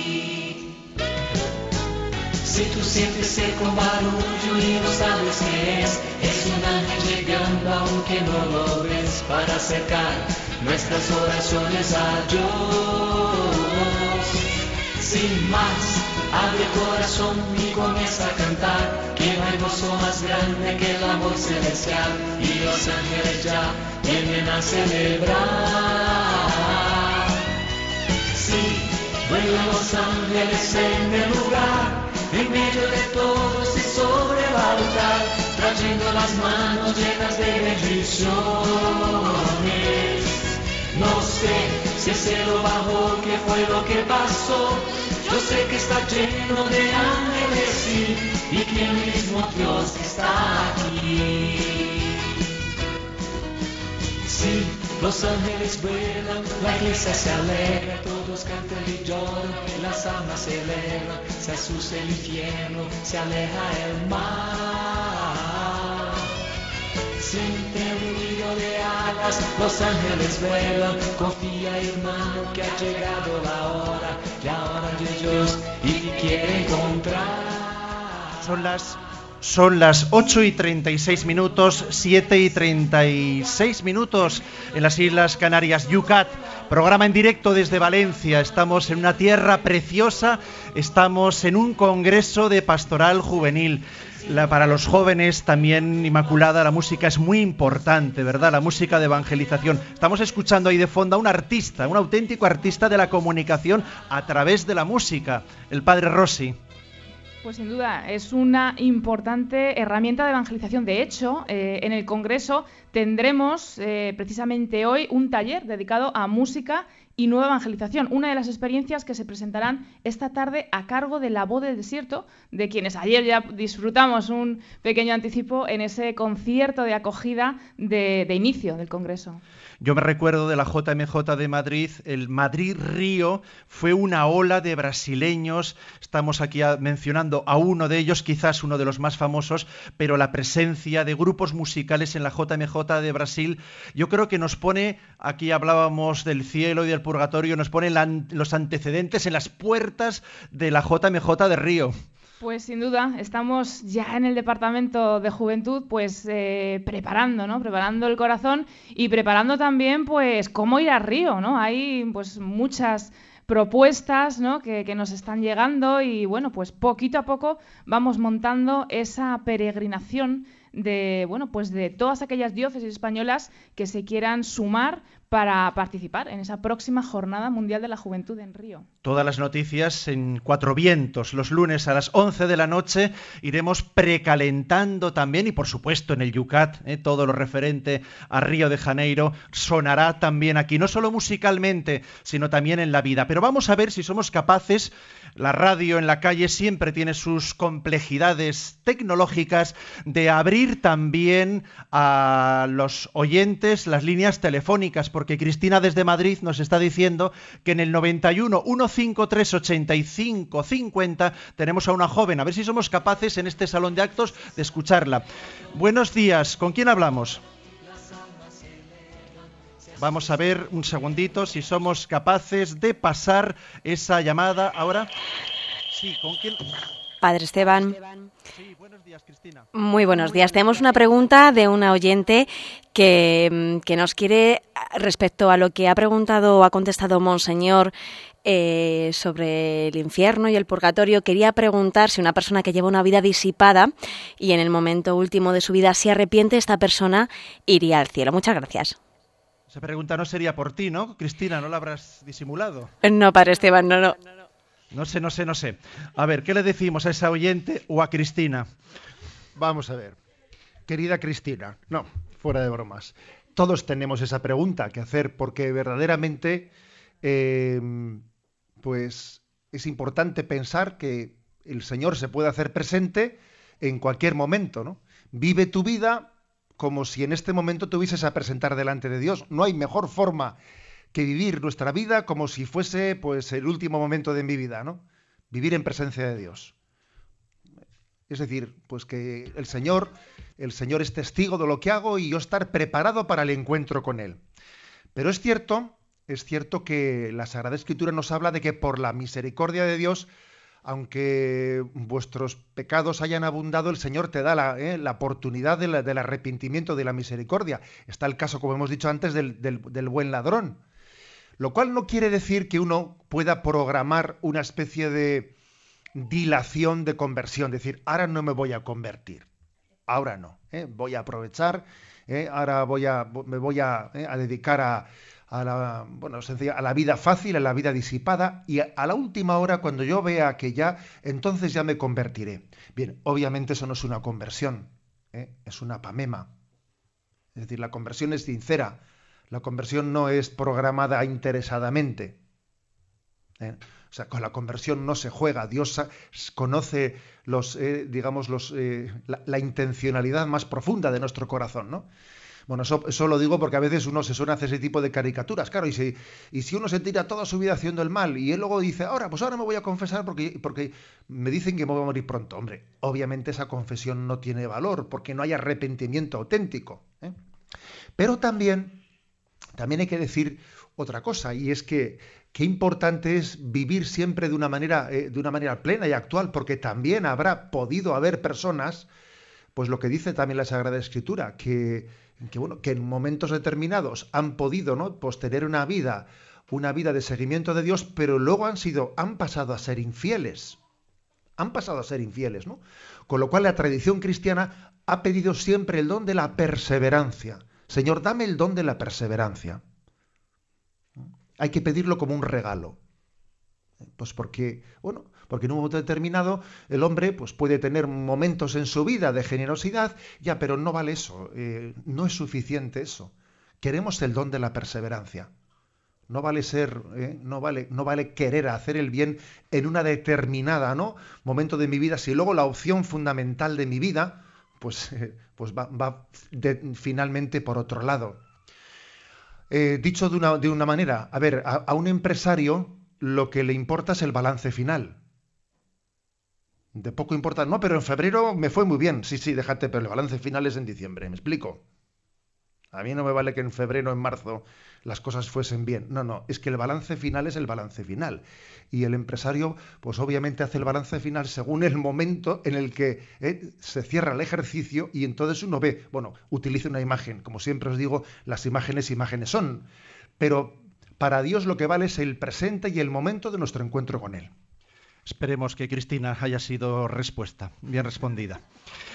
Si tú sientes cerca un barullo y no sabes qué es, es un ángel llegando aunque no lo ves para acercar nuestras oraciones a Dios. Sin más, abre corazón y comienza a cantar, que no hay gozo más grande que el amor celestial, y los ángeles ya vienen a celebrar. Sí, vuelan los ángeles en el lugar, en medio de todos y sobre trayendo las manos llenas de bendiciones. No sé si el cielo bajó, qué fue lo que pasó. Yo sé que está lleno de ángeles sí, y que el mismo Dios está aquí. Sí, los ángeles vuelan, la iglesia se alegra, todos cantan y lloran, las almas se elevan, se asusta el infierno, se aleja el mar. Siente el ruido de alas, los ángeles vuelan, confía hermano que ha llegado la hora, la hora de Dios y te quiere encontrar. Son las son las 8 y 36 minutos, 7 y 36 minutos en las Islas Canarias, Yucat. Programa en directo desde Valencia. Estamos en una tierra preciosa, estamos en un congreso de pastoral juvenil. Para los jóvenes también, Inmaculada, la música es muy importante, ¿verdad? La música de evangelización. Estamos escuchando ahí de fondo a un artista, un auténtico artista de la comunicación a través de la música, el padre Rossi. Pues sin duda, es una importante herramienta de evangelización. De hecho, eh, en el Congreso tendremos eh, precisamente hoy un taller dedicado a música y nueva evangelización, una de las experiencias que se presentarán esta tarde a cargo de La Voz del Desierto, de quienes ayer ya disfrutamos un pequeño anticipo en ese concierto de acogida de, inicio del Congreso. Yo me recuerdo de la JMJ de Madrid, el Madrid Río fue una ola de brasileños, estamos aquí mencionando a uno de ellos, quizás uno de los más famosos, pero la presencia de grupos musicales en la JMJ de Brasil, yo creo que nos pone, aquí hablábamos del cielo y del purgatorio, nos pone la los antecedentes en las puertas de la JMJ de Río. Pues sin duda, estamos ya en el departamento de juventud, pues eh, preparando, ¿no? Preparando el corazón y preparando también, pues, cómo ir a Río, ¿no? Hay, pues, muchas propuestas, ¿no? Que, que nos están llegando y, bueno, pues poquito a poco vamos montando esa peregrinación de, bueno, pues de todas aquellas diócesis españolas que se quieran sumar para participar en esa próxima Jornada Mundial de la Juventud en Río. Todas las noticias en Cuatro Vientos. Los lunes a las 11 de la noche iremos precalentando también y por supuesto en el Yucat, ¿eh? todo lo referente a Río de Janeiro sonará también aquí, no solo musicalmente, sino también en la vida. Pero vamos a ver si somos capaces, la radio en la calle siempre tiene sus complejidades tecnológicas, de abrir también a los oyentes las líneas telefónicas, porque Cristina desde Madrid nos está diciendo que en el 91 153 85 50 tenemos a una joven. A ver si somos capaces en este salón de actos de escucharla. Buenos días, ¿con quién hablamos? Vamos a ver un segundito si somos capaces de pasar esa llamada ahora. Sí, ¿con quién? Padre Esteban. Sí, buenos días, Cristina. Muy buenos días. Tenemos una pregunta de una oyente que, mm, que nos quiere, respecto a lo que ha preguntado o ha contestado Monseñor eh, sobre el infierno y el purgatorio, quería preguntar si una persona que lleva una vida disipada y en el momento último de su vida se arrepiente, esta persona iría al cielo. Muchas gracias. Esa pregunta no sería por ti, ¿no? Cristina, ¿no la habrás disimulado? No, Padre Esteban, no, no. No sé, no sé, no sé. A ver, ¿qué le decimos a esa oyente o a Cristina? Vamos a ver. Querida Cristina, no, fuera de bromas. Todos tenemos esa pregunta que hacer porque verdaderamente, eh, pues es importante pensar que el Señor se puede hacer presente en cualquier momento, ¿no? Vive tu vida como si en este momento te hubieses a presentar delante de Dios. No hay mejor forma que vivir nuestra vida como si fuese pues el último momento de mi vida, ¿no? Vivir en presencia de Dios. Es decir, pues que el Señor, el Señor es testigo de lo que hago y yo estar preparado para el encuentro con Él. Pero es cierto, es cierto que la Sagrada Escritura nos habla de que por la misericordia de Dios, aunque vuestros pecados hayan abundado, el Señor te da la, eh, oportunidad del arrepentimiento, de la misericordia. Está el caso, como hemos dicho antes, del, buen ladrón. Lo cual no quiere decir que uno pueda programar una especie de dilación de conversión, decir, ahora no me voy a convertir, ahora no, ¿eh? voy a aprovechar, ¿eh? ahora voy a, me voy a dedicar a, a la, bueno, a la vida fácil, a la vida disipada, y a, la última hora, cuando yo vea que ya, entonces ya me convertiré. Bien, obviamente eso no es una conversión, ¿eh? es una pamema. Es decir, la conversión es sincera, la conversión no es programada interesadamente. ¿eh? O sea, con la conversión no se juega. Dios conoce los, eh, digamos, los, la, intencionalidad más profunda de nuestro corazón, ¿no? Bueno, eso, lo digo porque a veces uno se suena a hacer ese tipo de caricaturas, claro, y si, y si uno se tira toda su vida haciendo el mal y él luego dice, ahora, pues ahora me voy a confesar porque, porque me dicen que me voy a morir pronto. Hombre, obviamente esa confesión no tiene valor porque no hay arrepentimiento auténtico. ¿eh? Pero también, también hay que decir otra cosa, y es que qué importante es vivir siempre de una manera, eh, de una manera plena y actual, porque también habrá podido haber personas, pues lo que dice también la Sagrada Escritura, que que, bueno, que en momentos determinados han podido ¿no? pues tener una vida, una vida de seguimiento de Dios, pero luego han sido, han pasado a ser infieles. Han pasado a ser infieles, ¿no? Con lo cual la tradición cristiana ha pedido siempre el don de la perseverancia. Señor, dame el don de la perseverancia. Hay que pedirlo como un regalo. Pues porque, bueno, porque en un momento determinado el hombre pues, puede tener momentos en su vida de generosidad, ya, pero no vale eso, eh, no es suficiente eso. Queremos el don de la perseverancia. No vale ser, eh, no vale, no vale querer hacer el bien en una determinada, ¿no? momento de mi vida, si luego la opción fundamental de mi vida, pues, eh, pues va, finalmente por otro lado. dicho de una, de una, manera, a ver, a un empresario lo que le importa es el balance final. De poco importa. No, pero en febrero me fue muy bien. Sí, sí, déjate, pero el balance final es en diciembre. ¿Me explico? A mí no me vale que en febrero o en marzo las cosas fuesen bien. No, no, es que el balance final es el balance final. Y el empresario, pues obviamente hace el balance final según el momento en el que eh, se cierra el ejercicio y entonces uno ve, bueno, utiliza una imagen. Como siempre os digo, las imágenes imágenes son. Pero para Dios lo que vale es el presente y el momento de nuestro encuentro con Él. Esperemos que Cristina haya sido respuesta, bien respondida.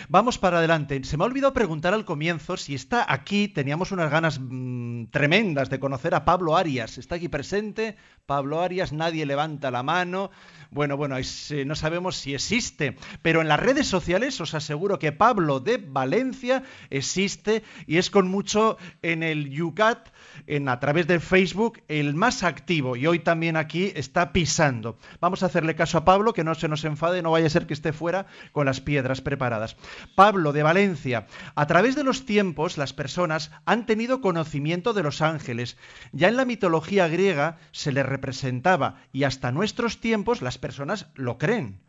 Vamos para adelante. Se me ha olvidado preguntar al comienzo si está aquí. Teníamos unas ganas mm, tremendas de conocer a Pablo Arias. ¿Está aquí presente? Pablo Arias, nadie levanta la mano. Bueno, bueno, eh, no sabemos si existe, pero en las redes sociales os aseguro que Pablo de Valencia existe y es con mucho en el Yucat, en, a través de Facebook, el más activo y hoy también aquí está pisando. Vamos a hacerle caso a Pablo, que no se nos enfade, no vaya a ser que esté fuera con las piedras preparadas. Pablo de Valencia, a través de los tiempos las personas han tenido conocimiento de los ángeles. Ya en la mitología griega se les representaba y hasta nuestros tiempos las personas lo creen.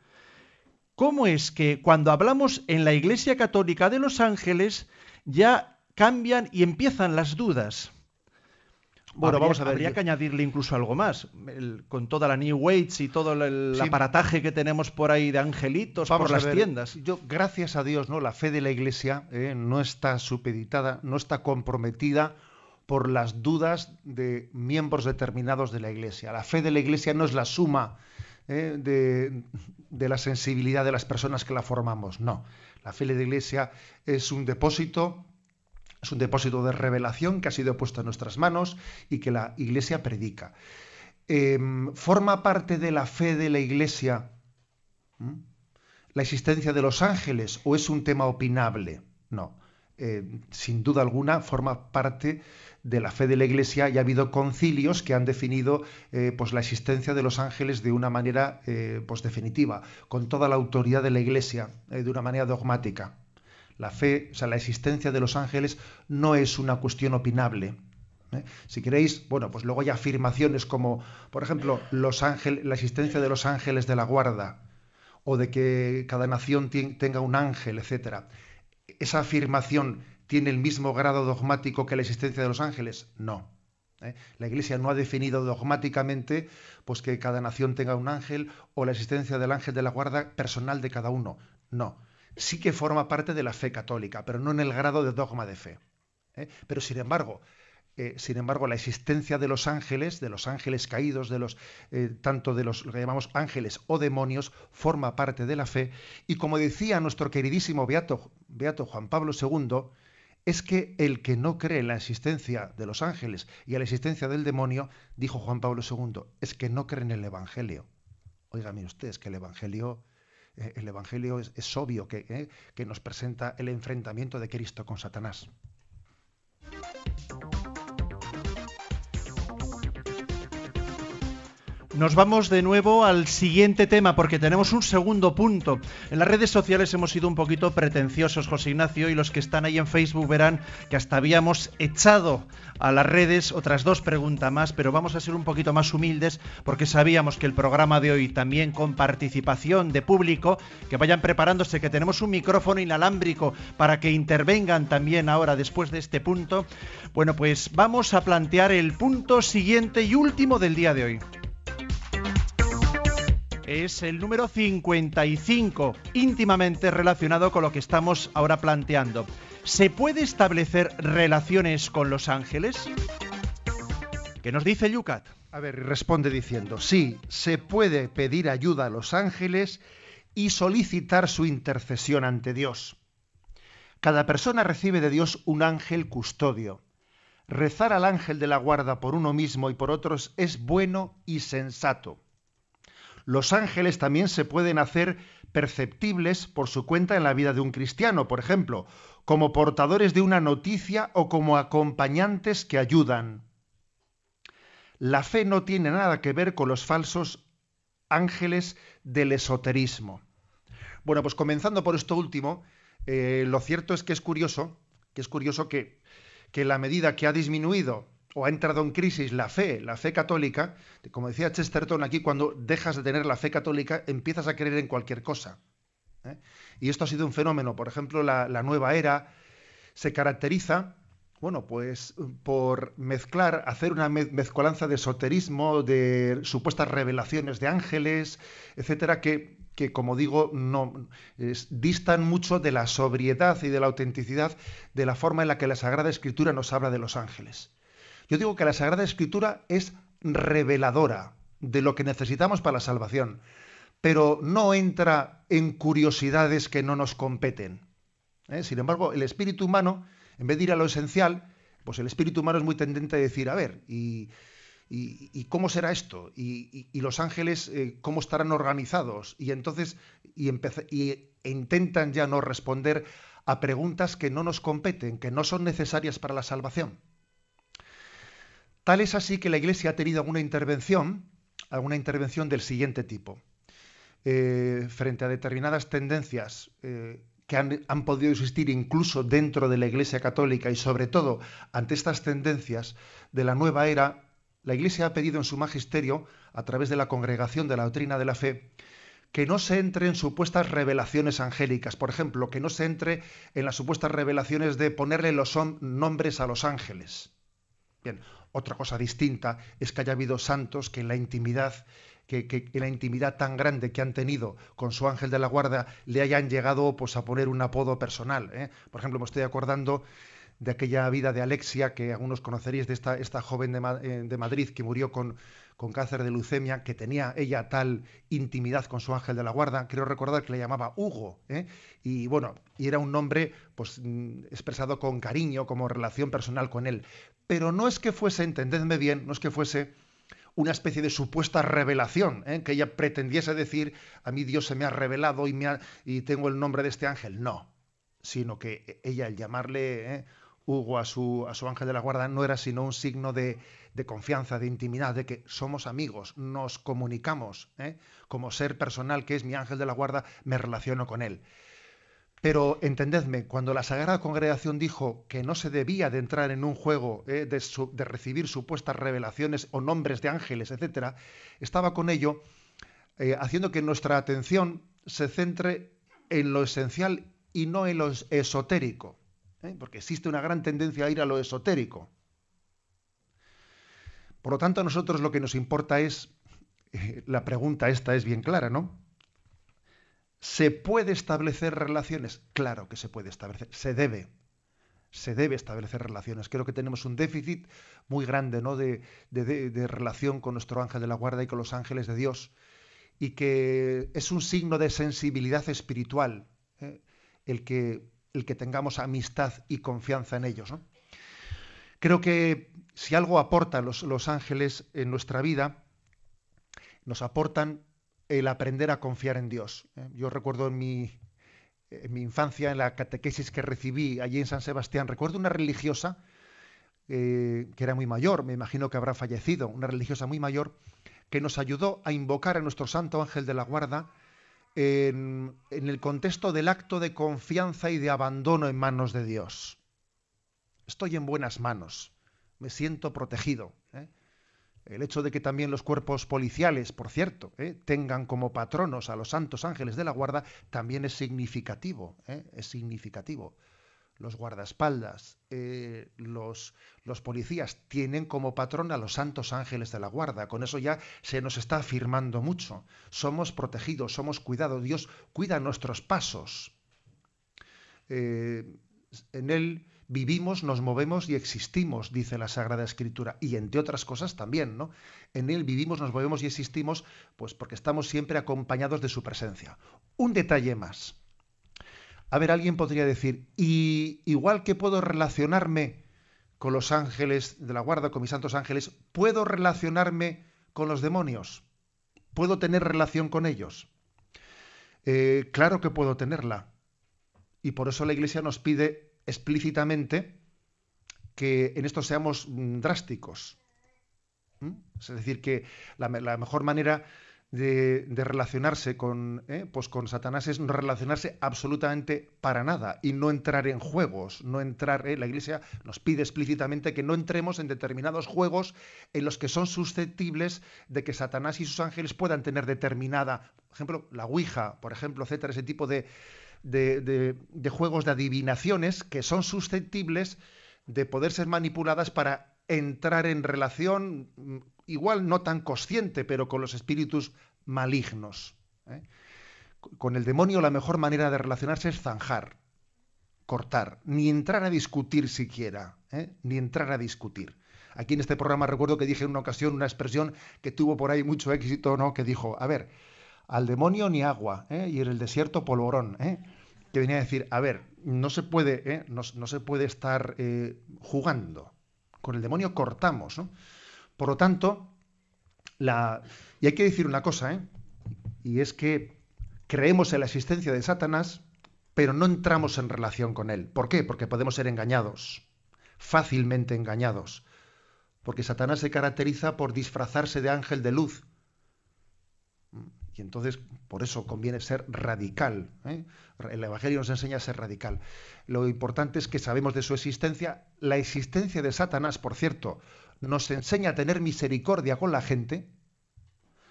¿Cómo es que cuando hablamos en la Iglesia Católica de los ángeles ya cambian y empiezan las dudas? Bueno, vamos a ver. Habría que añadirle incluso algo más. con toda la New Weights y todo el, aparataje que tenemos por ahí de angelitos por las tiendas. Yo, gracias a Dios, ¿no? La fe de la Iglesia eh, no está supeditada, no está comprometida por las dudas de miembros determinados de la Iglesia. La fe de la Iglesia no es la suma eh, de, de la sensibilidad de las personas que la formamos. No. La fe de la Iglesia es un depósito es un depósito de revelación que ha sido puesto en nuestras manos y que la Iglesia predica. Em, ¿Forma parte de la fe de la Iglesia la existencia de los ángeles o es un tema opinable? No. Eh, sin duda alguna forma parte de la fe de la Iglesia y ha habido concilios que han definido eh, pues la existencia de los ángeles de una manera eh, pues definitiva, con toda la autoridad de la Iglesia, de una manera dogmática. La fe, o sea, la existencia de los ángeles no es una cuestión opinable. ¿eh? Si queréis, bueno, pues luego hay afirmaciones como, por ejemplo, los ángeles, la existencia de los ángeles de la guarda, o de que cada nación tenga un ángel, etc. ¿Esa afirmación tiene el mismo grado dogmático que la existencia de los ángeles? No. ¿eh? La Iglesia no ha definido dogmáticamente pues, que cada nación tenga un ángel o la existencia del ángel de la guarda personal de cada uno. No sí que forma parte de la fe católica, pero no en el grado de dogma de fe. ¿eh? Pero sin embargo, Eh, sin embargo, la existencia de los ángeles, de los ángeles caídos, de los eh, tanto de los lo que llamamos ángeles o demonios, forma parte de la fe. Y como decía nuestro queridísimo Beato, Beato Juan Pablo II, es que el que no cree en la existencia de los ángeles y en la existencia del demonio, dijo Juan Pablo II, es que no cree en el Evangelio. Oiga, mire usted, es que el Evangelio, eh, el Evangelio es, obvio que, que nos presenta el enfrentamiento de Cristo con Satanás. Nos vamos de nuevo al siguiente tema porque tenemos un segundo punto. En las redes sociales hemos sido un poquito pretenciosos, José Ignacio, y los que están ahí en Facebook verán que hasta habíamos echado a las redes otras dos preguntas más, pero vamos a ser un poquito más humildes porque sabíamos que el programa de hoy también con participación de público, que vayan preparándose, que tenemos un micrófono inalámbrico para que intervengan también ahora después de este punto. Bueno, pues vamos a plantear el punto siguiente y último del día de hoy es el número 55, íntimamente relacionado con lo que estamos ahora planteando. ¿Se puede establecer relaciones con los ángeles? ¿Qué nos dice Yucat? A ver, responde diciendo, sí, se puede pedir ayuda a los ángeles y solicitar su intercesión ante Dios. Cada persona recibe de Dios un ángel custodio. Rezar al ángel de la guarda por uno mismo y por otros es bueno y sensato los ángeles también se pueden hacer perceptibles por su cuenta en la vida de un cristiano, por ejemplo, como portadores de una noticia o como acompañantes que ayudan. La fe no tiene nada que ver con los falsos ángeles del esoterismo. Bueno, pues comenzando por esto último, eh, lo cierto es que es curioso, que es curioso que, que la medida que ha disminuido o ha entrado en crisis la fe, la fe católica, como decía Chesterton aquí, cuando dejas de tener la fe católica, empiezas a creer en cualquier cosa. ¿eh? Y esto ha sido un fenómeno. Por ejemplo, la, nueva era se caracteriza, bueno, pues por mezclar, hacer una mezcolanza de esoterismo, de supuestas revelaciones de ángeles, etcétera, que, que como digo, no distan mucho de la sobriedad y de la autenticidad de la forma en la que la Sagrada Escritura nos habla de los ángeles. Yo digo que la Sagrada Escritura es reveladora de lo que necesitamos para la salvación, pero no entra en curiosidades que no nos competen. ¿eh? Sin embargo, el espíritu humano, en vez de ir a lo esencial, pues el espíritu humano es muy tendente a decir, a ver, ¿y, cómo será esto? ¿Y, los ángeles eh, cómo estarán organizados? Y entonces y, intentan ya no responder a preguntas que no nos competen, que no son necesarias para la salvación. Tal es así que la Iglesia ha tenido alguna intervención, alguna intervención del siguiente tipo. Eh, frente a determinadas tendencias eh, que han, han, podido existir incluso dentro de la Iglesia Católica y sobre todo ante estas tendencias de la nueva era, la Iglesia ha pedido en su magisterio, a través de la Congregación de la Doctrina de la Fe, que no se entre en supuestas revelaciones angélicas, por ejemplo, que no se entre en las supuestas revelaciones de ponerle los nombres a los ángeles. Bien, otra cosa distinta es que haya habido santos que en la intimidad, que, en la intimidad tan grande que han tenido con su ángel de la guarda le hayan llegado pues, a poner un apodo personal. ¿eh? Por ejemplo, me estoy acordando de aquella vida de Alexia, que algunos conoceréis, de esta, esta joven de, eh, de Madrid que murió con, con cáncer de leucemia, que tenía ella tal intimidad con su ángel de la guarda, creo recordar que le llamaba Hugo, ¿eh? y bueno, y era un nombre pues mm, expresado con cariño, como relación personal con él. Pero no es que fuese, entendedme bien, no es que fuese una especie de supuesta revelación, ¿eh? que ella pretendiese decir, a mí Dios se me ha revelado y, me y tengo el nombre de este ángel. No, sino que ella, al llamarle ¿eh? Hugo a su, a su ángel de la guarda, no era sino un signo de, de confianza, de intimidad, de que somos amigos, nos comunicamos, ¿eh? como ser personal que es mi ángel de la guarda, me relaciono con él. Pero entendedme, cuando la Sagrada Congregación dijo que no se debía de entrar en un juego ¿eh? de, recibir supuestas revelaciones o nombres de ángeles, etc., estaba con ello eh, haciendo que nuestra atención se centre en lo esencial y no en lo esotérico, porque existe una gran tendencia a ir a lo esotérico. Por lo tanto, a nosotros lo que nos importa es, eh, la pregunta esta es bien clara, ¿no? ¿Se puede establecer relaciones? Claro que se puede establecer, se debe. se debe establecer relaciones. Creo que tenemos un déficit muy grande ¿no? de, de, relación con nuestro ángel de la guarda y con los ángeles de Dios, y que es un signo de sensibilidad espiritual ¿eh? el, que, el que tengamos amistad y confianza en ellos. Creo que si algo aportan los, los ángeles en nuestra vida, nos aportan el aprender a confiar en Dios. ¿eh? Yo recuerdo en mi, infancia, en la catequesis que recibí allí en San Sebastián, recuerdo una religiosa eh, que era muy mayor, me imagino que habrá fallecido, una religiosa muy mayor, que nos ayudó a invocar a nuestro Santo Ángel de la Guarda en, el contexto del acto de confianza y de abandono en manos de Dios. Estoy en buenas manos, me siento protegido. El hecho de que también los cuerpos policiales, por cierto, ¿eh? tengan como patronos a los santos ángeles de la guarda, también es significativo, ¿eh? es significativo. Los guardaespaldas, eh, los, los policías tienen como patrón a los santos ángeles de la guarda. Con eso ya se nos está afirmando mucho. Somos protegidos, somos cuidados. Dios cuida nuestros pasos. en Él vivimos, nos movemos y existimos, dice la Sagrada Escritura, y entre otras cosas también, ¿no? En él vivimos, nos movemos y existimos, pues porque estamos siempre acompañados de su presencia. Un detalle más. A ver, alguien podría decir, y igual que puedo relacionarme con los ángeles de la guarda, con mis santos ángeles, ¿puedo relacionarme con los demonios? ¿Puedo tener relación con ellos? Eh, claro que puedo tenerla. Y por eso la Iglesia nos pide explícitamente que en esto seamos mm, drásticos. Es decir, que la, mejor manera de, relacionarse con, ¿eh? pues con Satanás es no relacionarse absolutamente para nada y no entrar en juegos, no entrar, ¿eh? la Iglesia nos pide explícitamente que no entremos en determinados juegos en los que son susceptibles de que Satanás y sus ángeles puedan tener determinada, por ejemplo, la Ouija, por ejemplo, etcétera, ese tipo de, de, juegos de adivinaciones que son susceptibles de poder ser manipuladas para entrar en relación, mm, igual no tan consciente, pero con los espíritus malignos. ¿eh? Con el demonio la mejor manera de relacionarse es zanjar, cortar, ni entrar a discutir siquiera, ¿eh? ni entrar a discutir. Aquí en este programa recuerdo que dije en una ocasión una expresión que tuvo por ahí mucho éxito, ¿no? Que dijo, a ver, al demonio ni agua, ¿eh? y en el desierto polvorón. ¿eh? Que venía a decir, a ver, no se puede, ¿eh? no, se puede estar eh, jugando. Con el demonio cortamos, ¿no? Por lo tanto, la... y hay que decir una cosa, ¿eh? y es que creemos en la existencia de Satanás, pero no entramos en relación con él. ¿Por qué? Porque podemos ser engañados, fácilmente engañados. Porque Satanás se caracteriza por disfrazarse de ángel de luz. Y entonces, por eso conviene ser radical. ¿eh? El Evangelio nos enseña a ser radical. Lo importante es que sabemos de su existencia. La existencia de Satanás, por cierto, nos enseña a tener misericordia con la gente,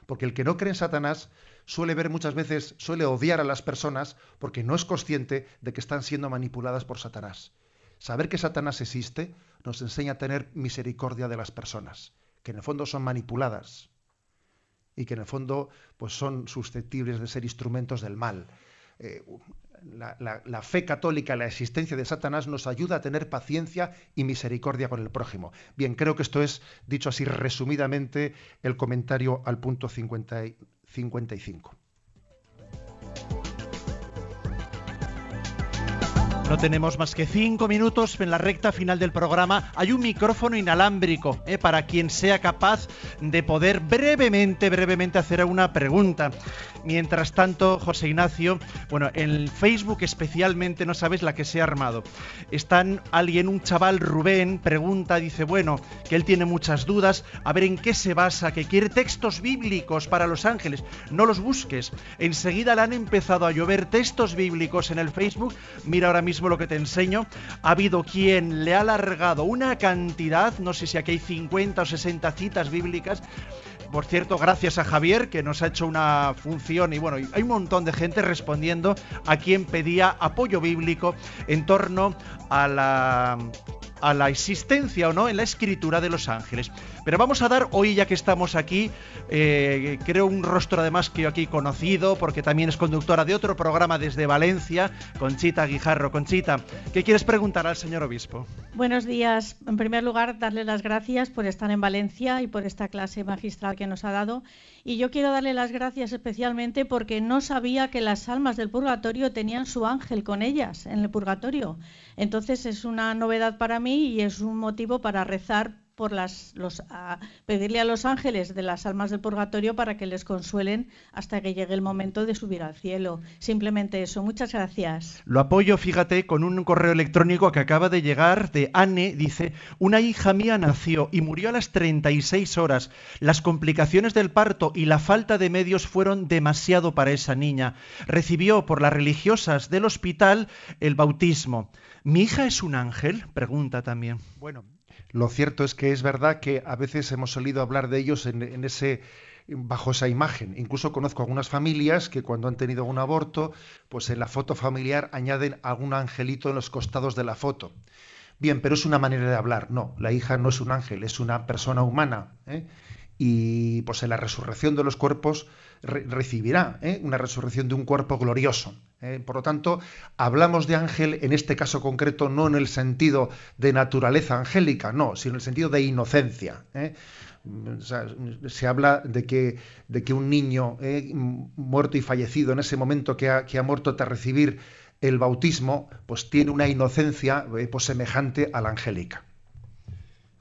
porque el que no cree en Satanás suele ver muchas veces, suele odiar a las personas porque no es consciente de que están siendo manipuladas por Satanás. Saber que Satanás existe nos enseña a tener misericordia de las personas, que en el fondo son manipuladas y que en el fondo pues son susceptibles de ser instrumentos del mal. Eh, la, fe católica, la existencia de Satanás nos ayuda a tener paciencia y misericordia con el prójimo. Bien, creo que esto es, dicho así resumidamente, el comentario al punto 50, 55. No tenemos más que cinco minutos en la recta final del programa. Hay un micrófono inalámbrico eh, para quien sea capaz de poder brevemente, brevemente hacer una pregunta. Mientras tanto, José Ignacio, bueno, en Facebook especialmente no sabes la que se ha armado. Están alguien, un chaval Rubén, pregunta, dice, bueno, que él tiene muchas dudas, a ver en qué se basa, que quiere textos bíblicos para los ángeles. No los busques. Enseguida le han empezado a llover textos bíblicos en el Facebook. Mira ahora mismo lo que te enseño, ha habido quien le ha alargado una cantidad, no sé si aquí hay 50 o 60 citas bíblicas, por cierto, gracias a Javier que nos ha hecho una función y bueno, hay un montón de gente respondiendo a quien pedía apoyo bíblico en torno a la a la existencia o no en la escritura de los ángeles. Pero vamos a dar hoy, ya que estamos aquí, eh, creo un rostro además que yo aquí conocido, porque también es conductora de otro programa desde Valencia, Conchita Guijarro. Conchita, ¿qué quieres preguntar al señor obispo? Buenos días. En primer lugar, darle las gracias por estar en Valencia y por esta clase magistral que nos ha dado. Y yo quiero darle las gracias especialmente porque no sabía que las almas del purgatorio tenían su ángel con ellas en el purgatorio. Entonces es una novedad para mí y es un motivo para rezar por las, los, a pedirle a los ángeles de las almas del purgatorio para que les consuelen hasta que llegue el momento de subir al cielo. Simplemente eso. Muchas gracias. Lo apoyo, fíjate, con un correo electrónico que acaba de llegar de Anne. Dice, una hija mía nació y murió a las 36 horas. Las complicaciones del parto y la falta de medios fueron demasiado para esa niña. Recibió por las religiosas del hospital el bautismo. ¿Mi hija es un ángel? Pregunta también. Bueno, lo cierto es que es verdad que a veces hemos oído hablar de ellos en, ese bajo esa imagen. Incluso conozco algunas familias que cuando han tenido un aborto, pues en la foto familiar añaden algún angelito en los costados de la foto. Bien, pero es una manera de hablar. No, la hija no es un ángel, es una persona humana. ¿eh? Y pues en la resurrección de los cuerpos re recibirá ¿eh? una resurrección de un cuerpo glorioso. ¿Eh? Por lo tanto, hablamos de ángel en este caso concreto no en el sentido de naturaleza angélica, no, sino en el sentido de inocencia. ¿eh? Se habla de que, de que un niño ¿eh? muerto y fallecido en ese momento que ha, ha muerto tras recibir el bautismo, pues tiene una inocencia pues semejante a la angélica.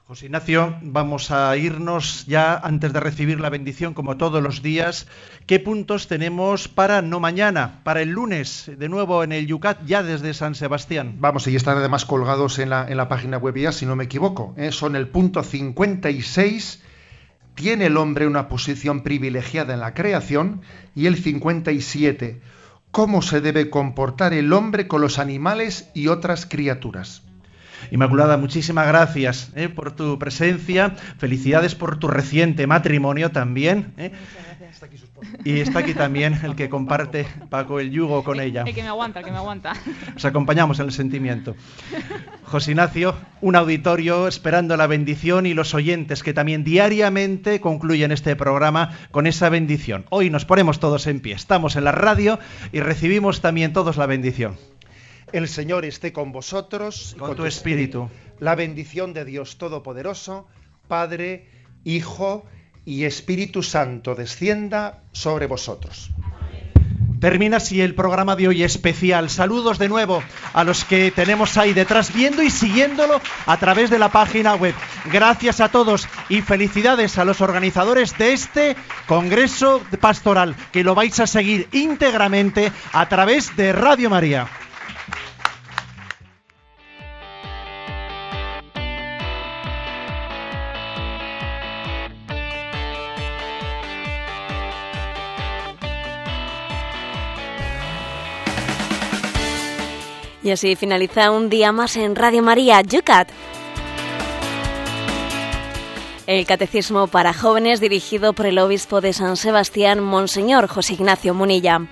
José Ignacio, vamos a irnos ya antes de recibir la bendición, como todos los días. ¿Qué puntos tenemos para no mañana, para el lunes, de nuevo en el Yucat, ya desde San Sebastián? Vamos, y están además colgados en la, página web ya, si no me equivoco. ¿eh? Son el punto 56, tiene el hombre una posición privilegiada en la creación, y el 57, cómo se debe comportar el hombre con los animales y otras criaturas. Inmaculada, muchísimas gracias eh, por tu presencia. Felicidades por tu reciente matrimonio también. Eh. Y está aquí también el que comparte, Paco, el yugo con ella. El que me aguanta, el que me aguanta. Os acompañamos en el sentimiento. José Ignacio, un auditorio esperando la bendición y los oyentes que también diariamente concluyen este programa con esa bendición. Hoy nos ponemos todos en pie, estamos en la radio y recibimos también todos la bendición. El Señor esté con vosotros y Con tu espíritu. La bendición de Dios Todopoderoso, Padre, Hijo y Espíritu Santo descienda sobre vosotros. Termina así el programa de hoy especial. Saludos de nuevo a los que tenemos ahí detrás viendo y siguiéndolo a través de la página web. Gracias a todos y felicidades a los organizadores de este Congreso Pastoral, que lo vais a seguir íntegramente a través de Radio María. Y así finaliza un día más en Radio María Yucat. El Catecismo para Jóvenes dirigido por el Obispo de San Sebastián, Monseñor José Ignacio Munilla.